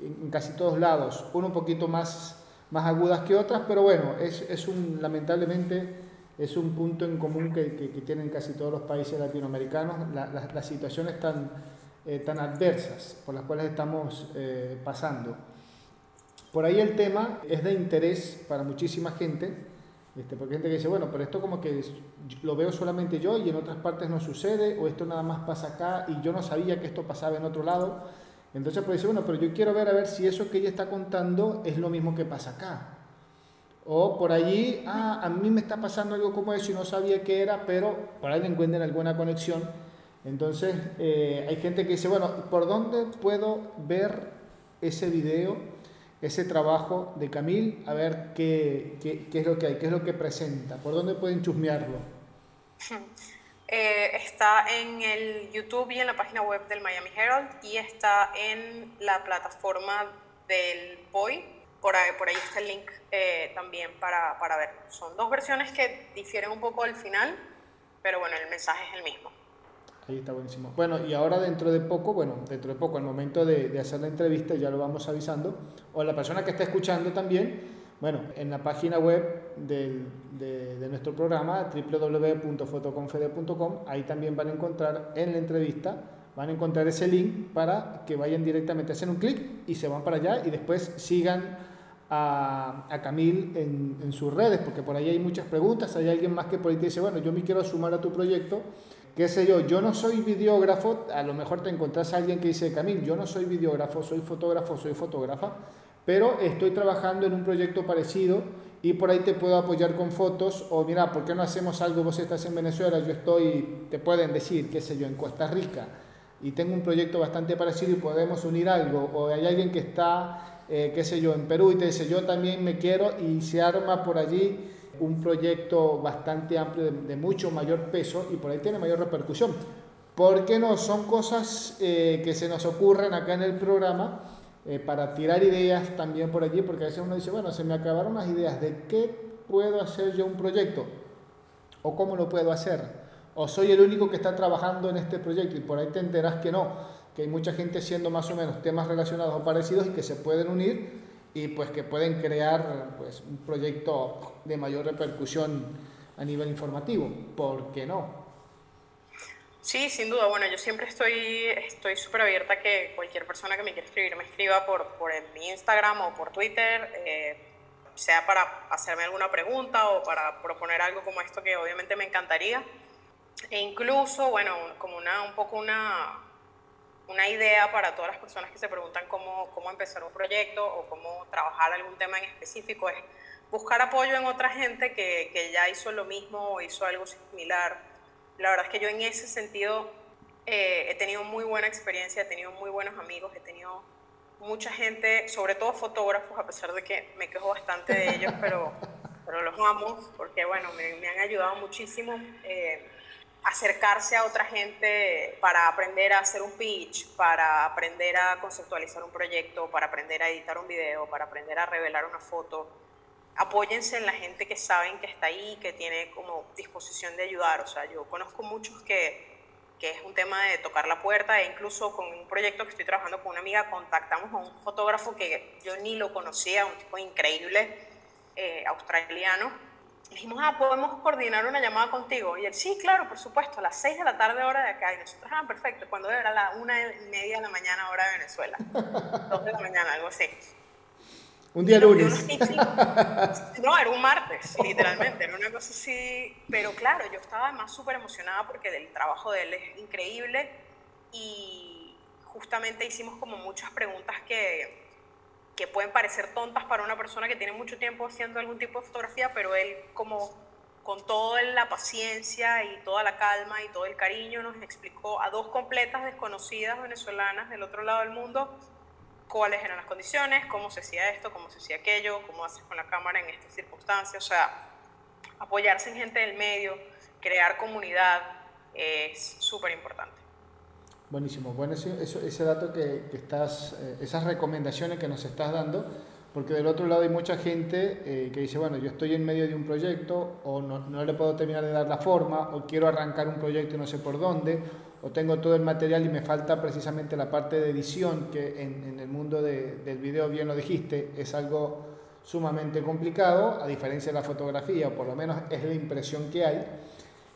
en casi todos lados, uno un poquito más, más agudas que otras, pero bueno, es, es un, lamentablemente es un punto en común que, que, que tienen casi todos los países latinoamericanos, la, la, las situaciones tan, eh, tan adversas por las cuales estamos eh, pasando. Por ahí el tema es de interés para muchísima gente, este, porque hay gente que dice, bueno, pero esto como que lo veo solamente yo y en otras partes no sucede, o esto nada más pasa acá y yo no sabía que esto pasaba en otro lado. Entonces puede decir, bueno, pero yo quiero ver a ver si eso que ella está contando es lo mismo que pasa acá. O por allí, ah, a mí me está pasando algo como eso y no sabía qué era, pero por ahí encuentran alguna conexión. Entonces eh, hay gente que dice, bueno, ¿por dónde puedo ver ese video, ese trabajo de Camil? A ver qué, qué, qué es lo que hay, qué es lo que presenta, por dónde pueden chusmearlo. Eh, está en el YouTube y en la página web del Miami Herald y está en la plataforma del BOY. Por ahí, por ahí está el link eh, también para, para ver. Son dos versiones que difieren un poco al final, pero bueno, el mensaje es el mismo. Ahí está buenísimo. Bueno, y ahora dentro de poco, bueno, dentro de poco, al momento de, de hacer la entrevista, ya lo vamos avisando, o la persona que está escuchando también, bueno, en la página web del, de, de, nuestro programa, www.fotoconfede.com, ahí también van a encontrar en la entrevista, van a encontrar ese link para que vayan directamente, hacen un clic y se van para allá y después sigan a, a Camil en, en, sus redes, porque por ahí hay muchas preguntas, hay alguien más que por ahí te dice, bueno, yo me quiero sumar a tu proyecto, qué sé yo, yo no soy videógrafo, a lo mejor te encontrás a alguien que dice, Camil, yo no soy videógrafo, soy fotógrafo, soy fotógrafa, pero estoy trabajando en un proyecto parecido y por ahí te puedo apoyar con fotos o mira, ¿por qué no hacemos algo? Vos estás en Venezuela, yo estoy, te pueden decir, qué sé yo, en Costa Rica y tengo un proyecto bastante parecido y podemos unir algo o hay alguien que está, eh, qué sé yo, en Perú y te dice, yo también me quiero y se arma por allí un proyecto bastante amplio de, mucho mayor peso y por ahí tiene mayor repercusión. ¿Por qué no? Son cosas eh, que se nos ocurren acá en el programa eh, para tirar ideas también por allí, porque a veces uno dice, bueno, se me acabaron las ideas de qué puedo hacer yo un proyecto o cómo lo puedo hacer, o soy el único que está trabajando en este proyecto y por ahí te enteras que no, que hay mucha gente haciendo más o menos temas relacionados o parecidos y que se pueden unir y pues que pueden crear pues, un proyecto de mayor repercusión a nivel informativo, ¿por qué no? Sí, sin duda. Bueno, yo siempre estoy estoy súper abierta a que cualquier persona que me quiera escribir me escriba por, por mi Instagram o por Twitter, eh, sea para hacerme alguna pregunta o para proponer algo como esto que obviamente me encantaría. E incluso, bueno, como una, un poco una, una idea para todas las personas que se preguntan cómo, cómo empezar un proyecto o cómo trabajar algún tema en específico, es buscar apoyo en otra gente que, que ya hizo lo mismo o hizo algo similar la verdad es que yo en ese sentido eh, he tenido muy buena experiencia, he tenido muy buenos amigos, he tenido mucha gente, sobre todo fotógrafos, a pesar de que me quejo bastante de ellos, pero, pero los amo porque, bueno, me, me han ayudado muchísimo. Eh, acercarse a otra gente para aprender a hacer un pitch, para aprender a conceptualizar un proyecto, para aprender a editar un video, para aprender a revelar una foto apóyense en la gente que saben que está ahí, que tiene como disposición de ayudar. O sea, yo conozco muchos que, que es un tema de tocar la puerta e incluso con un proyecto que estoy trabajando con una amiga contactamos a un fotógrafo que yo ni lo conocía, un tipo increíble, eh, australiano. Dijimos, ah, podemos coordinar una llamada contigo. Y él, sí, claro, por supuesto, a las 6 de la tarde hora de acá. Y nosotros, ah, perfecto, cuando era la una y media de la mañana hora de Venezuela. Dos de la mañana, algo así. Un día lunes. No, era un martes, literalmente, era una cosa así. Pero claro, yo estaba más súper emocionada porque el trabajo de él es increíble y justamente hicimos como muchas preguntas que, que pueden parecer tontas para una persona que tiene mucho tiempo haciendo algún tipo de fotografía, pero él como con toda la paciencia y toda la calma y todo el cariño nos explicó a dos completas desconocidas venezolanas del otro lado del mundo cuáles eran las condiciones, cómo se hacía esto, cómo se hacía aquello, cómo haces con la cámara en estas circunstancias, o sea, apoyarse en gente del medio, crear comunidad es súper importante. Buenísimo, bueno, ese, dato que, que estás, eh, esas recomendaciones que nos estás dando, porque del otro lado hay mucha gente eh, que dice, bueno, yo estoy en medio de un proyecto o no, no, le puedo terminar de dar la forma o quiero arrancar un proyecto y no sé por dónde, o tengo todo el material y me falta precisamente la parte de edición, que en, en el mundo de, del video, bien lo dijiste, es algo sumamente complicado, a diferencia de la fotografía, o por lo menos es la impresión que hay.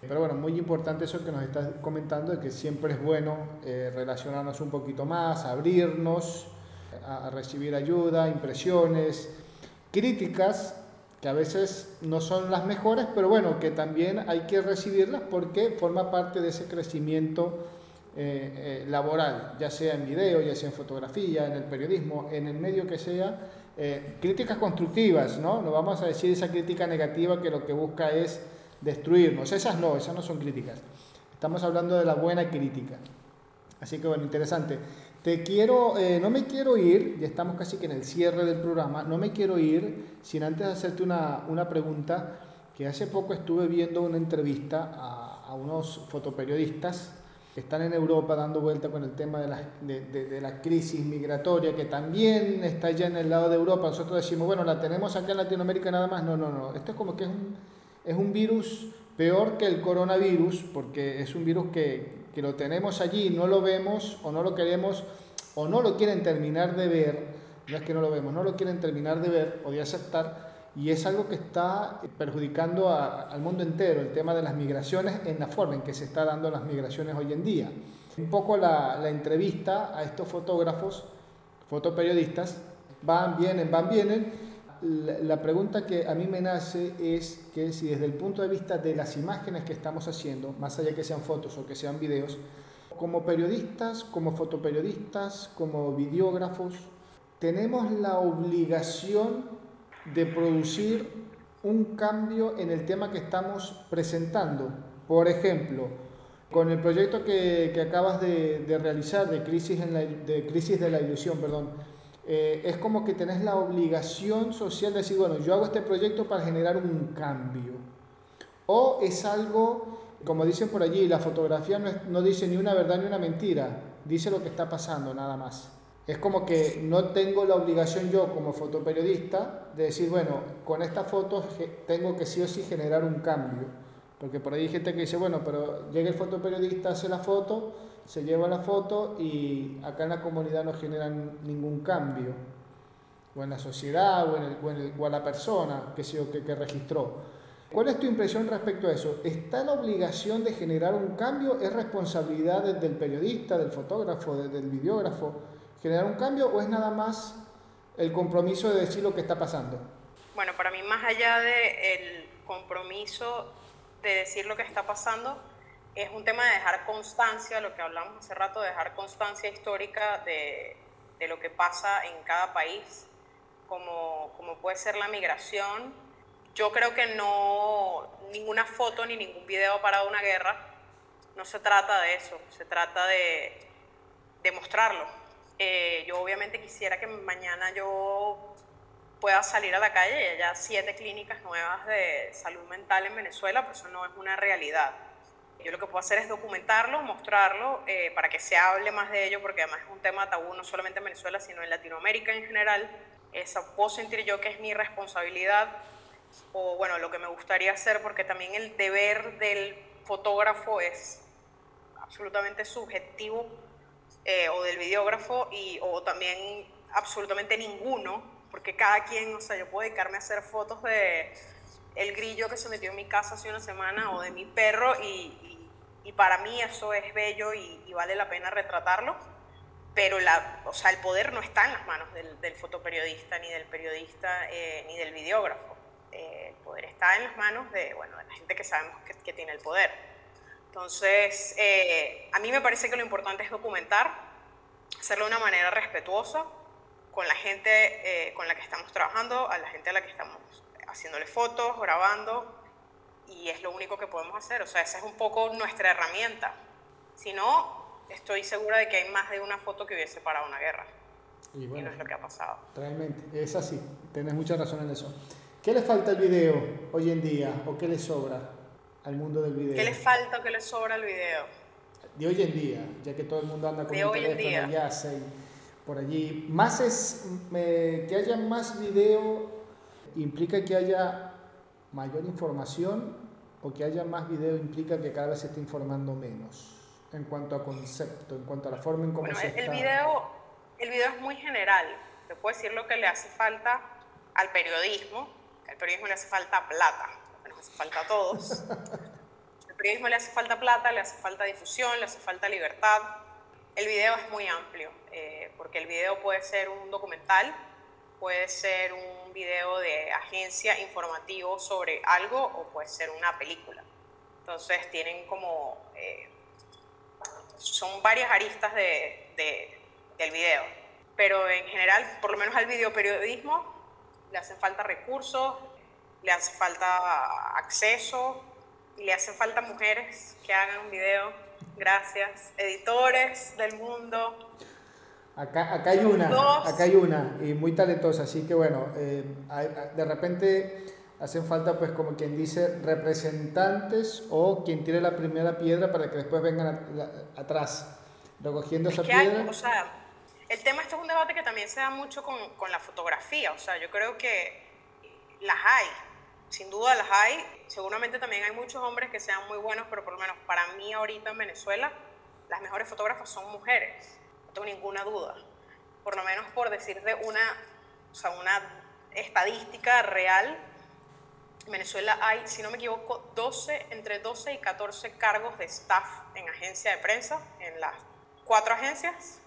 Pero bueno, muy importante eso que nos estás comentando, de que siempre es bueno eh, relacionarnos un poquito más, abrirnos a, a, recibir ayuda, impresiones, críticas, que a veces no son las mejores, pero bueno, que también hay que recibirlas porque forma parte de ese crecimiento eh, eh, laboral, ya sea en video, ya sea en fotografía, en el periodismo, en el medio que sea. Eh, críticas constructivas, ¿no? No vamos a decir esa crítica negativa que lo que busca es destruirnos. Esas no, esas no son críticas. Estamos hablando de la buena crítica. Así que bueno, interesante. Te quiero, eh, no me quiero ir, ya estamos casi que en el cierre del programa, no me quiero ir sin antes hacerte una, una pregunta que hace poco estuve viendo una entrevista a, unos fotoperiodistas que están en Europa dando vuelta con el tema de la, de, de, de la crisis migratoria, que también está ya en el lado de Europa. Nosotros decimos, bueno, la tenemos acá en Latinoamérica nada más. No, no, no. Esto es como que es un, es un virus peor que el coronavirus, porque es un virus que, que lo tenemos allí, no lo vemos o no lo queremos o no lo quieren terminar de ver, no es que no lo vemos, no lo quieren terminar de ver o de aceptar, y es algo que está perjudicando a, al mundo entero, el tema de las migraciones en la forma en que se está dando las migraciones hoy en día. Un poco la, la entrevista a estos fotógrafos, fotoperiodistas, van, vienen, van, vienen, la, pregunta que a mí me nace es que si desde el punto de vista de las imágenes que estamos haciendo, más allá que sean fotos o que sean videos, como periodistas, como fotoperiodistas, como videógrafos, tenemos la obligación de producir un cambio en el tema que estamos presentando. Por ejemplo, con el proyecto que, acabas de, realizar de en la, de crisis de la ilusión, perdón, eh, es como que tenés la obligación social de decir, bueno, yo hago este proyecto para generar un cambio. O es algo, como dicen por allí, la fotografía no, es, no dice ni una verdad ni una mentira, dice lo que está pasando, nada más. Es como que no tengo la obligación yo como fotoperiodista de decir, bueno, con esta foto tengo que sí o sí generar un cambio. Porque por ahí hay gente que dice, bueno, pero llega el fotoperiodista, hace la foto, se lleva la foto y acá en la comunidad no generan ningún cambio, o en la sociedad, o en, el, o, en el, o a la persona que, se, que, que registró. ¿Cuál es tu impresión respecto a eso? ¿Está la obligación de generar un cambio? ¿Es responsabilidad del periodista, del fotógrafo, del videógrafo generar un cambio o es nada más el compromiso de decir lo que está pasando? Bueno, para mí más allá del de compromiso de decir lo que está pasando, es un tema de dejar constancia, lo que hablamos hace rato, de dejar constancia histórica de, de lo que pasa en cada país, como, como, puede ser la migración. Yo creo que no, ninguna foto ni ningún video ha parado una guerra, no se trata de eso, se trata de, de mostrarlo. Eh, yo obviamente quisiera que mañana yo pueda salir a la calle y haya siete clínicas nuevas de salud mental en Venezuela, pero eso no es una realidad yo lo que puedo hacer es documentarlo, mostrarlo, eh, para que se hable más de ello, porque además es un tema tabú no solamente en Venezuela, sino en Latinoamérica en general. Esa puedo sentir yo que es mi responsabilidad, o bueno, lo que me gustaría hacer, porque también el deber del fotógrafo es absolutamente subjetivo, eh, o del videógrafo, y, o también absolutamente ninguno, porque cada quien, o sea, yo puedo dedicarme a hacer fotos de el grillo que se metió en mi casa hace una semana o de mi perro y, y para mí eso es bello y, y, vale la pena retratarlo, pero la, o sea, el poder no está en las manos del, del fotoperiodista, ni del periodista, eh, ni del videógrafo. Eh, el poder está en las manos de, bueno, de la gente que sabemos que, que tiene el poder. Entonces, eh, a mí me parece que lo importante es documentar, hacerlo de una manera respetuosa, con la gente eh, con la que estamos trabajando, a la gente a la que estamos haciéndole fotos, grabando, y es lo único que podemos hacer. O sea, esa es un poco nuestra herramienta. Si no, estoy segura de que hay más de una foto que hubiese parado una guerra. Y, bueno, no es lo que ha pasado. Realmente, es así, tienes mucha razón en eso. ¿Qué le falta al video hoy en día o qué le sobra al mundo del video? ¿Qué le falta o qué le sobra al video? De hoy en día, ya que todo el mundo anda con el teléfono ya se, por allí. Más es que haya más video implica que haya mayor información o que haya más video implica que cada vez se esté informando menos en cuanto a concepto, en cuanto a la forma en cómo se el, está... video, el video es muy general. Te puedo decir lo que le hace falta al periodismo. Al periodismo le hace falta plata, nos hace falta a todos. Al periodismo le hace falta plata, le hace falta difusión, le hace falta libertad. El video es muy amplio, eh, porque el video puede ser un documental, puede ser un video de agencia informativo sobre algo o puede ser una película. Entonces tienen como, eh, son varias aristas de, del video, pero en general, por lo menos al videoperiodismo, le hacen falta recursos, le hace falta acceso y le hacen falta mujeres que hagan un video. Gracias, editores del mundo, Acá, acá hay una, acá hay una, y muy talentosa, así que bueno, eh, de repente hacen falta, pues como quien dice, representantes o quien tire la primera piedra para que después vengan atrás, recogiendo esa piedra. o sea, el tema, este es un debate que también se da mucho con, con la fotografía, o sea, yo creo que las hay, sin duda las hay, seguramente también hay muchos hombres que sean muy buenos, pero por lo menos para mí ahorita en Venezuela, las mejores fotógrafas son mujeres tengo ninguna duda. Por lo menos por decirte una, o sea, una estadística real, en Venezuela hay, si no me equivoco, 12, entre 12 y 14 cargos de staff en agencia de prensa, en las cuatro agencias,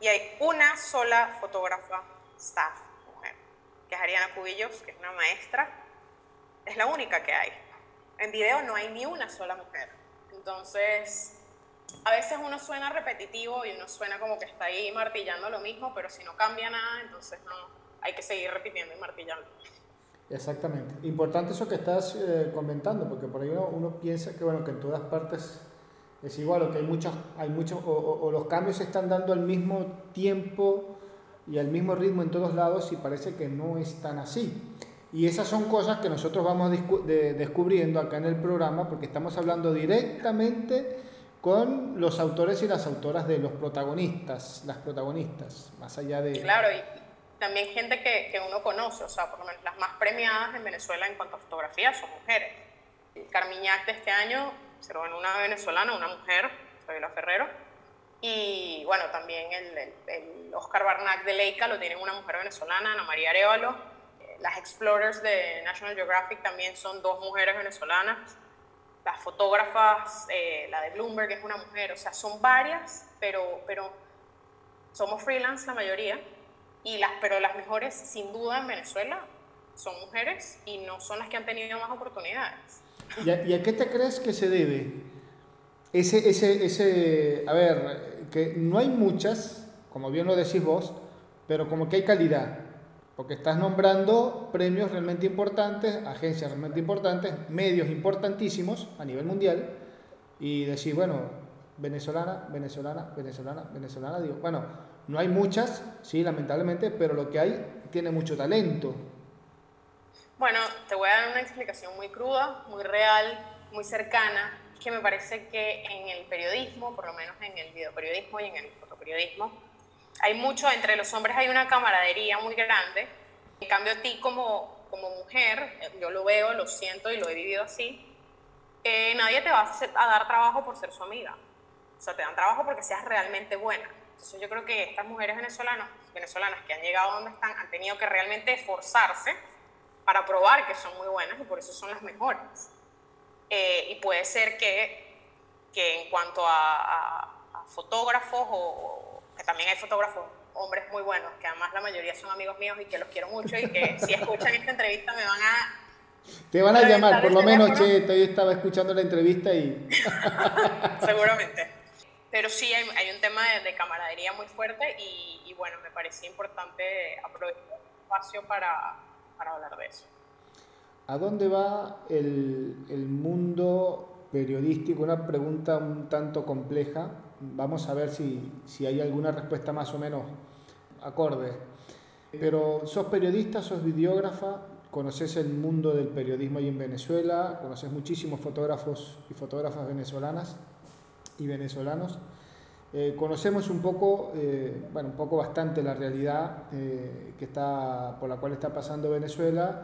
y hay una sola fotógrafa staff mujer, que es Ariana Cubillos, que es una maestra, es la única que hay. En video no hay ni una sola mujer. Entonces, a veces uno suena repetitivo y uno suena como que está ahí martillando lo mismo, pero si no cambia nada, entonces no, hay que seguir repitiendo y martillando. Exactamente. Importante eso que estás eh, comentando, porque por ahí uno, piensa que, bueno, que en todas partes es igual, o que hay muchos, hay muchos o, los cambios se están dando al mismo tiempo y al mismo ritmo en todos lados y parece que no es tan así. Y esas son cosas que nosotros vamos descubriendo acá en el programa porque estamos hablando directamente con los autores y las autoras de los protagonistas, las protagonistas, más allá de... Claro, y también gente que, que uno conoce, o sea, por lo menos las más premiadas en Venezuela en cuanto a fotografía son mujeres. El Carmiñac de este año se lo ganó una venezolana, una mujer, Fabiola Ferrero, y bueno, también el, el, Oscar Barnack de Leica lo tiene una mujer venezolana, Ana María Arevalo. Las Explorers de National Geographic también son dos mujeres venezolanas las fotógrafas, eh, la de Bloomberg es una mujer, o sea, son varias, pero, pero somos freelance la mayoría, y las, pero las mejores sin duda en Venezuela son mujeres y no son las que han tenido más oportunidades. ¿Y a, y a qué te crees que se debe? Ese, ese, ese, a ver, que no hay muchas, como bien lo decís vos, pero como que hay calidad. Porque estás nombrando premios realmente importantes, agencias realmente importantes, medios importantísimos a nivel mundial, y decir, bueno, venezolana, venezolana, venezolana, venezolana, digo, bueno, no hay muchas, sí, lamentablemente, pero lo que hay tiene mucho talento. Bueno, te voy a dar una explicación muy cruda, muy real, muy cercana, que me parece que en el periodismo, por lo menos en el videoperiodismo y en el fotoperiodismo, hay mucho, entre los hombres hay una camaradería muy grande. En cambio, a ti como, como mujer, yo lo veo, lo siento y lo he vivido así, eh, nadie te va a, dar trabajo por ser su amiga. O sea, te dan trabajo porque seas realmente buena. Entonces yo creo que estas mujeres venezolanas, venezolanas que han llegado donde están han tenido que realmente esforzarse para probar que son muy buenas y por eso son las mejores. Eh, y puede ser que, que en cuanto a, a fotógrafos o, que también hay fotógrafos hombres muy buenos, que además la mayoría son amigos míos y que los quiero mucho y que si escuchan esta entrevista me van a... Te van a llamar, por lo menos, che, todavía estaba escuchando la entrevista y... Seguramente. pero sí hay, hay un tema de, camaradería muy fuerte y, y, bueno, me parecía importante aprovechar el espacio para, para hablar de eso. ¿A dónde va el, el mundo periodístico? Una pregunta un tanto compleja. Vamos a ver si, si hay alguna respuesta más o menos acorde. Pero sos periodista, sos videógrafa, conoces el mundo del periodismo ahí en Venezuela, conoces muchísimos fotógrafos y fotógrafas venezolanas y venezolanos. Eh, conocemos un poco, eh, bueno, un poco bastante la realidad eh, que está, por la cual está pasando Venezuela,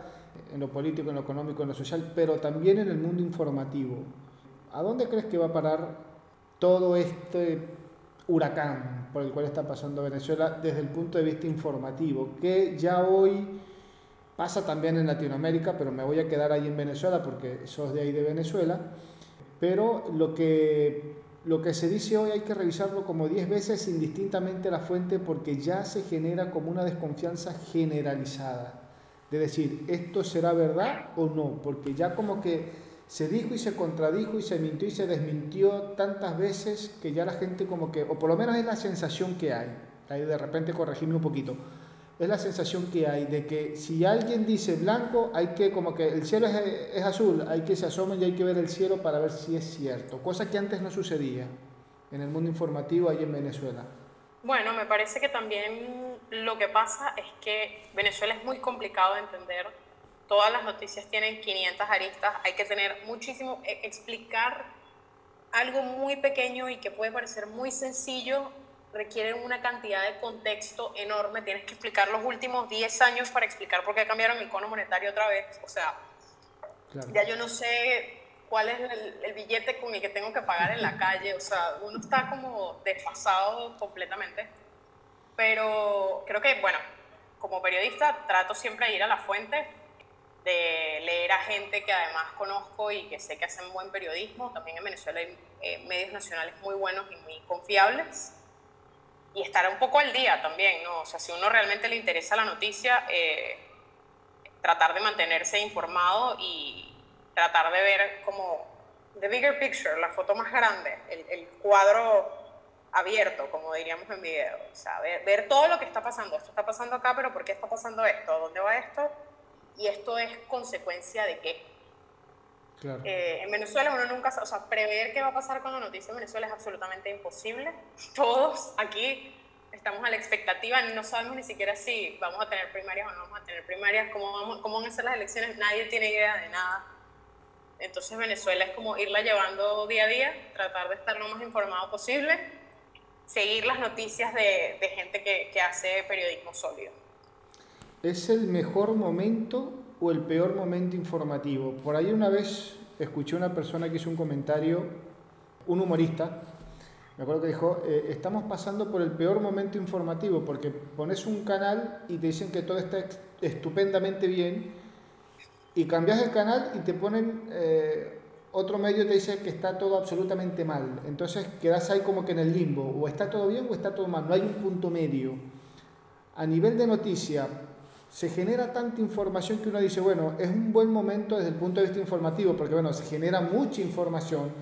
en lo político, en lo económico, en lo social, pero también en el mundo informativo. ¿A dónde crees que va a parar todo este huracán por el cual está pasando Venezuela desde el punto de vista informativo? Que ya hoy pasa también en Latinoamérica, pero me voy a quedar ahí en Venezuela porque sos de ahí de Venezuela. Pero lo que lo que se dice hoy hay que revisarlo como 10 veces indistintamente la fuente porque ya se genera como una desconfianza generalizada. De decir, ¿esto será verdad o no? Porque ya como que se dijo y se contradijo y se mintió y se desmintió tantas veces que ya la gente como que, o por lo menos es la sensación que hay, ahí de repente corregirme un poquito, es la sensación que hay de que si alguien dice blanco, hay que como que el cielo es, azul, hay que se asomen y hay que ver el cielo para ver si es cierto, cosa que antes no sucedía en el mundo informativo ahí en Venezuela. Bueno, me parece que también lo que pasa es que Venezuela es muy complicado de entender. Todas las noticias tienen 500 aristas, hay que tener muchísimo, e, explicar algo muy pequeño y que puede parecer muy sencillo requieren una cantidad de contexto enorme. Tienes que explicar los últimos 10 años para explicar por qué cambiaron el cono monetario otra vez. O sea, ya yo no sé cuál es el, billete con el que tengo que pagar en la calle. O sea, uno está como desfasado completamente. Pero creo que, bueno, como periodista trato siempre de ir a la fuente, de leer a gente que además conozco y que sé que hacen buen periodismo. También en Venezuela hay eh, medios nacionales muy buenos y muy confiables y estar un poco al día también, ¿no? O sea, si uno realmente le interesa la noticia, eh, tratar de mantenerse informado y tratar de ver como the bigger picture, la foto más grande, el, el cuadro abierto, como diríamos en video. O sea, ver, ver, todo lo que está pasando. Esto está pasando acá, pero ¿por qué está pasando esto? ¿Dónde va esto? Y esto es consecuencia de qué. Eh, en Venezuela uno nunca, o sea, prever qué va a pasar con la noticia en Venezuela es absolutamente imposible. Todos aquí estamos a la expectativa, no sabemos ni siquiera si vamos a tener primarias o no vamos a tener primarias, cómo, vamos, cómo van a ser las elecciones, nadie tiene idea de nada. Entonces Venezuela es como irla llevando día a día, tratar de estar lo más informado posible, seguir las noticias de, de gente que, que hace periodismo sólido. ¿Es el mejor momento o el peor momento informativo. Por ahí una vez escuché una persona que hizo un comentario, un humorista, me acuerdo que dijo, eh, estamos pasando por el peor momento informativo porque pones un canal y te dicen que todo está estupendamente bien y cambias el canal y te ponen eh, otro medio te dice que está todo absolutamente mal. Entonces quedas ahí como que en el limbo, o está todo bien o está todo mal, no hay un punto medio. A nivel de noticia, se genera tanta información que uno dice, bueno, es un buen momento desde el punto de vista informativo, porque bueno, se genera mucha información.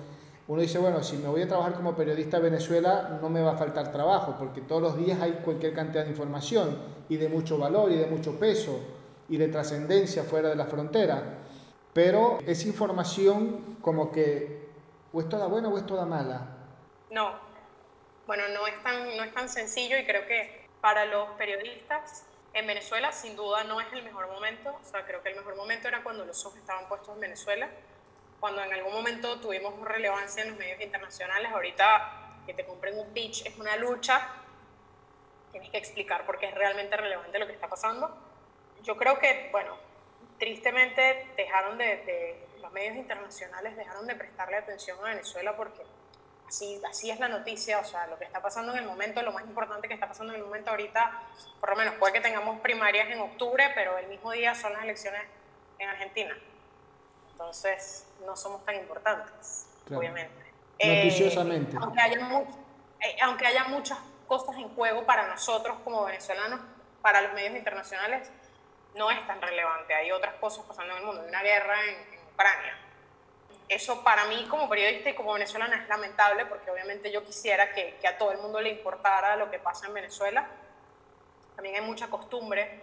Uno dice, bueno, si me voy a trabajar como periodista a Venezuela, no me va a faltar trabajo, porque todos los días hay cualquier cantidad de información y de mucho valor y de mucho peso y de trascendencia fuera de la frontera. Pero es información como que o es toda buena o es toda mala. No, bueno, no es tan, no es tan sencillo y creo que para los periodistas en Venezuela, sin duda, no es el mejor momento. O sea, creo que el mejor momento era cuando los ojos estaban puestos en Venezuela. Cuando en algún momento tuvimos relevancia en los medios internacionales. Ahorita que te compren un pitch es una lucha. Tienes que explicar por qué es realmente relevante lo que está pasando. Yo creo que, bueno, tristemente dejaron de, de los medios internacionales dejaron de prestarle atención a Venezuela porque así, es la noticia, o sea, lo que está pasando en el momento, lo más importante que está pasando en el momento ahorita, por lo menos puede que tengamos primarias en octubre, pero el mismo día son las elecciones en Argentina. Entonces, no somos tan importantes, obviamente. Noticiosamente. Eh, aunque, haya eh, aunque haya muchas cosas en juego para nosotros como venezolanos, para los medios internacionales, no es tan relevante. Hay otras cosas pasando en el mundo. Hay una guerra en, en Ucrania Eso para mí como periodista y como venezolana es lamentable porque obviamente yo quisiera que, a todo el mundo le importara lo que pasa en Venezuela. También hay mucha costumbre,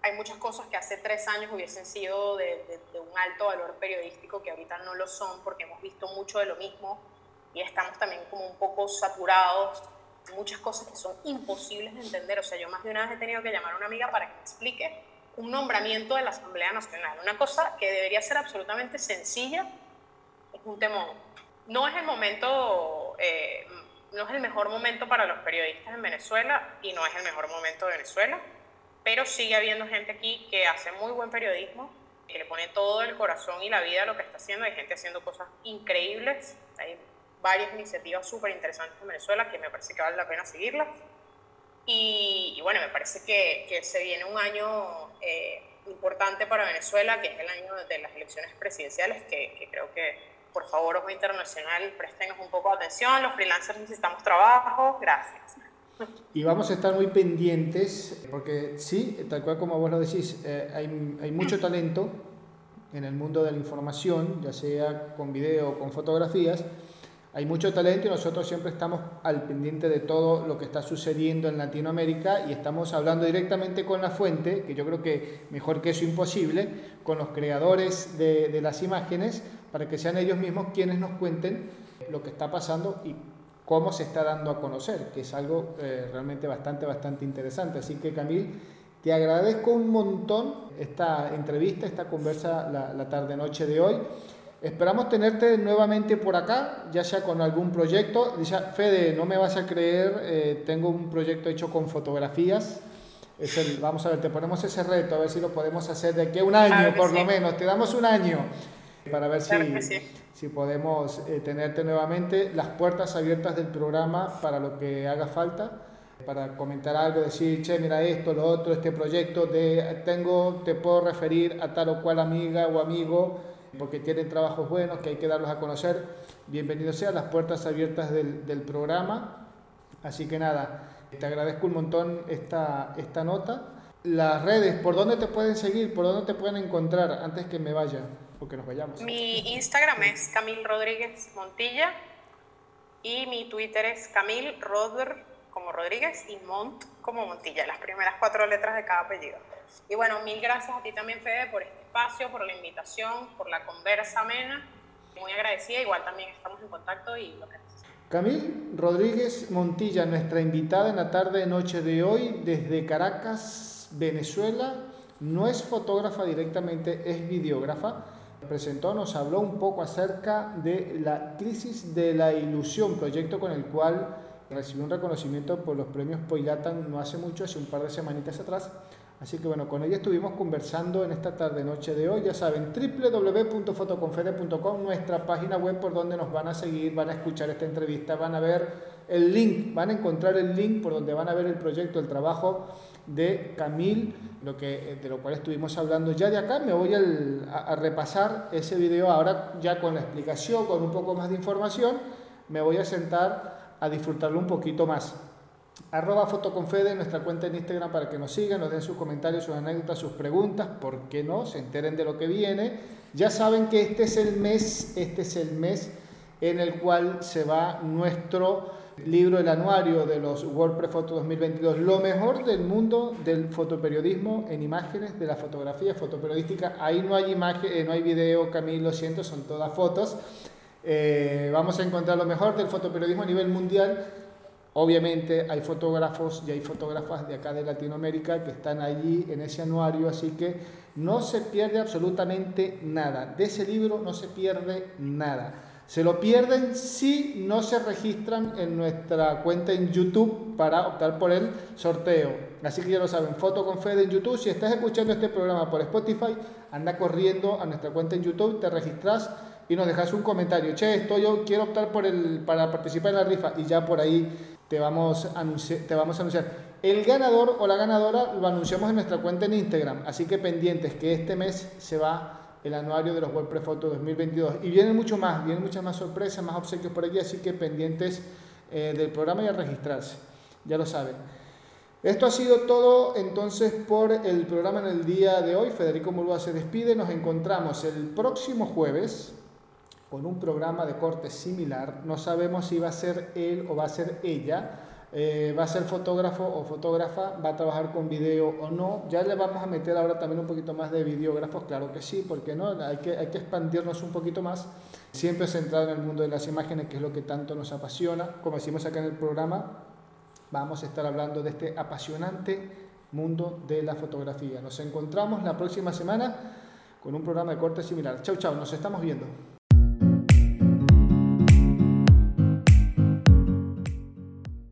hay muchas cosas que hace tres años hubiesen sido de, de, un alto valor periodístico que ahorita no lo son porque hemos visto mucho de lo mismo y estamos también como un poco saturados muchas cosas que son imposibles de entender. O sea, yo más de una vez he tenido que llamar a una amiga para que me explique un nombramiento de la Asamblea Nacional. Una cosa que debería ser absolutamente sencilla un temor. No es el momento, eh, no es el mejor momento para los periodistas en Venezuela y no es el mejor momento de Venezuela, pero sigue habiendo gente aquí que hace muy buen periodismo, que le pone todo el corazón y la vida a lo que está haciendo. Hay gente haciendo cosas increíbles. Hay varias iniciativas súper interesantes en Venezuela que me parece que vale la pena seguirlas. Y, bueno, me parece que, se viene un año eh, importante para Venezuela, que es el año de las elecciones presidenciales, que creo que, por favor, Ojo Internacional, presten un poco de atención. Los freelancers necesitamos trabajo. Gracias. Y vamos a estar muy pendientes, porque sí, tal cual como vos lo decís, eh, hay, hay mucho talento en el mundo de la información, ya sea con video o con fotografías, hay mucho talento y nosotros siempre estamos al pendiente de todo lo que está sucediendo en Latinoamérica y estamos hablando directamente con la fuente, que yo creo que mejor que eso imposible, con los creadores de, las imágenes, para que sean ellos mismos quienes nos cuenten lo que está pasando y cómo se está dando a conocer, que es algo eh, realmente bastante, bastante interesante. Así que Camil, te agradezco un montón esta entrevista, esta conversa la, la tarde-noche de hoy. Esperamos tenerte nuevamente por acá, ya sea con algún proyecto. Dice, Fede, no me vas a creer, eh, tengo un proyecto hecho con fotografías. Es el, vamos a ver, te ponemos ese reto, a ver si lo podemos hacer de aquí a un año, por lo menos. Te damos un año para ver si, si podemos eh, tenerte nuevamente. Las puertas abiertas del programa para lo que haga falta para comentar algo, decir, che, mira esto, lo otro, este proyecto, de, tengo, te puedo referir a tal o cual amiga o amigo porque tienen trabajos buenos que hay que darlos a conocer. Bienvenidos sean las puertas abiertas del, del, programa. Así que nada, te agradezco un montón esta, esta nota. Las redes, ¿por dónde te pueden seguir? ¿Por dónde te pueden encontrar antes que me vaya? Porque nos vayamos. Mi Instagram es Camil Rodríguez Montilla y mi Twitter es Camil Roder como Rodríguez y Mont como Montilla, las primeras cuatro letras de cada apellido. Y bueno, mil gracias a ti también, Fede, por este espacio, por la invitación, por la conversa amena. Muy agradecida, igual también estamos en contacto y lo que Camil Rodríguez Montilla, nuestra invitada en la tarde noche de hoy desde Caracas, Venezuela. No es fotógrafa directamente, es videógrafa. Presentó, nos habló un poco acerca de la crisis de la ilusión, proyecto con el cual recibió un reconocimiento por los premios Poilatan no hace mucho, hace un par de semanitas atrás. Así que bueno, con ella estuvimos conversando en esta tarde noche de hoy. Ya saben, www.fotoconfede.com, nuestra página web por donde nos van a seguir, van a escuchar esta entrevista, van a ver el link, van a encontrar el link por donde van a ver el proyecto, el trabajo de Camil, lo que, de lo cual estuvimos hablando ya de acá. Me voy a, a repasar ese video ahora ya con la explicación, con un poco más de información. Me voy a sentar a disfrutarlo un poquito más arroba fotoconfede, nuestra cuenta en Instagram para que nos sigan, nos den sus comentarios, sus anécdotas, sus preguntas, ¿por qué no? Se enteren de lo que viene. Ya saben que este es el mes, este es el mes en el cual se va nuestro libro, el anuario de los WordPress Photo 2022, lo mejor del mundo del fotoperiodismo en imágenes, de la fotografía fotoperiodística. Ahí no hay imagen, eh, no hay video, Camilo, lo siento, son todas fotos. Eh, vamos a encontrar lo mejor del fotoperiodismo a nivel mundial Obviamente hay fotógrafos y hay fotógrafas de acá de Latinoamérica que están allí en ese anuario, así que no se pierde absolutamente nada. De ese libro no se pierde nada. Se lo pierden si no se registran en nuestra cuenta en YouTube para optar por el sorteo. Así que ya lo saben, Foto con Fede en YouTube. Si estás escuchando este programa por Spotify, anda corriendo a nuestra cuenta en YouTube, te registras y nos dejas un comentario. Che, esto yo quiero optar por el, para participar en la rifa y ya por ahí te vamos, a te vamos a anunciar. El ganador o la ganadora lo anunciamos en nuestra cuenta en Instagram, así que pendientes que este mes se va el anuario de los WordPress Photo 2022 y vienen mucho más, vienen muchas más sorpresas, más obsequios por aquí, así que pendientes eh, del programa y registrarse, ya lo saben. Esto ha sido todo entonces por el programa en el día de hoy. Federico Murúa se despide. Nos encontramos el próximo jueves con un programa de corte similar. No sabemos si va a ser él o va a ser ella. Eh, va a ser fotógrafo o fotógrafa, va a trabajar con video o no. Ya le vamos a meter ahora también un poquito más de videógrafos, claro que sí, porque no, hay que, hay que expandirnos un poquito más, siempre centrado en el mundo de las imágenes, que es lo que tanto nos apasiona. Como decimos acá en el programa, vamos a estar hablando de este apasionante mundo de la fotografía. Nos encontramos la próxima semana con un programa de corte similar. Chau, chau, nos estamos viendo.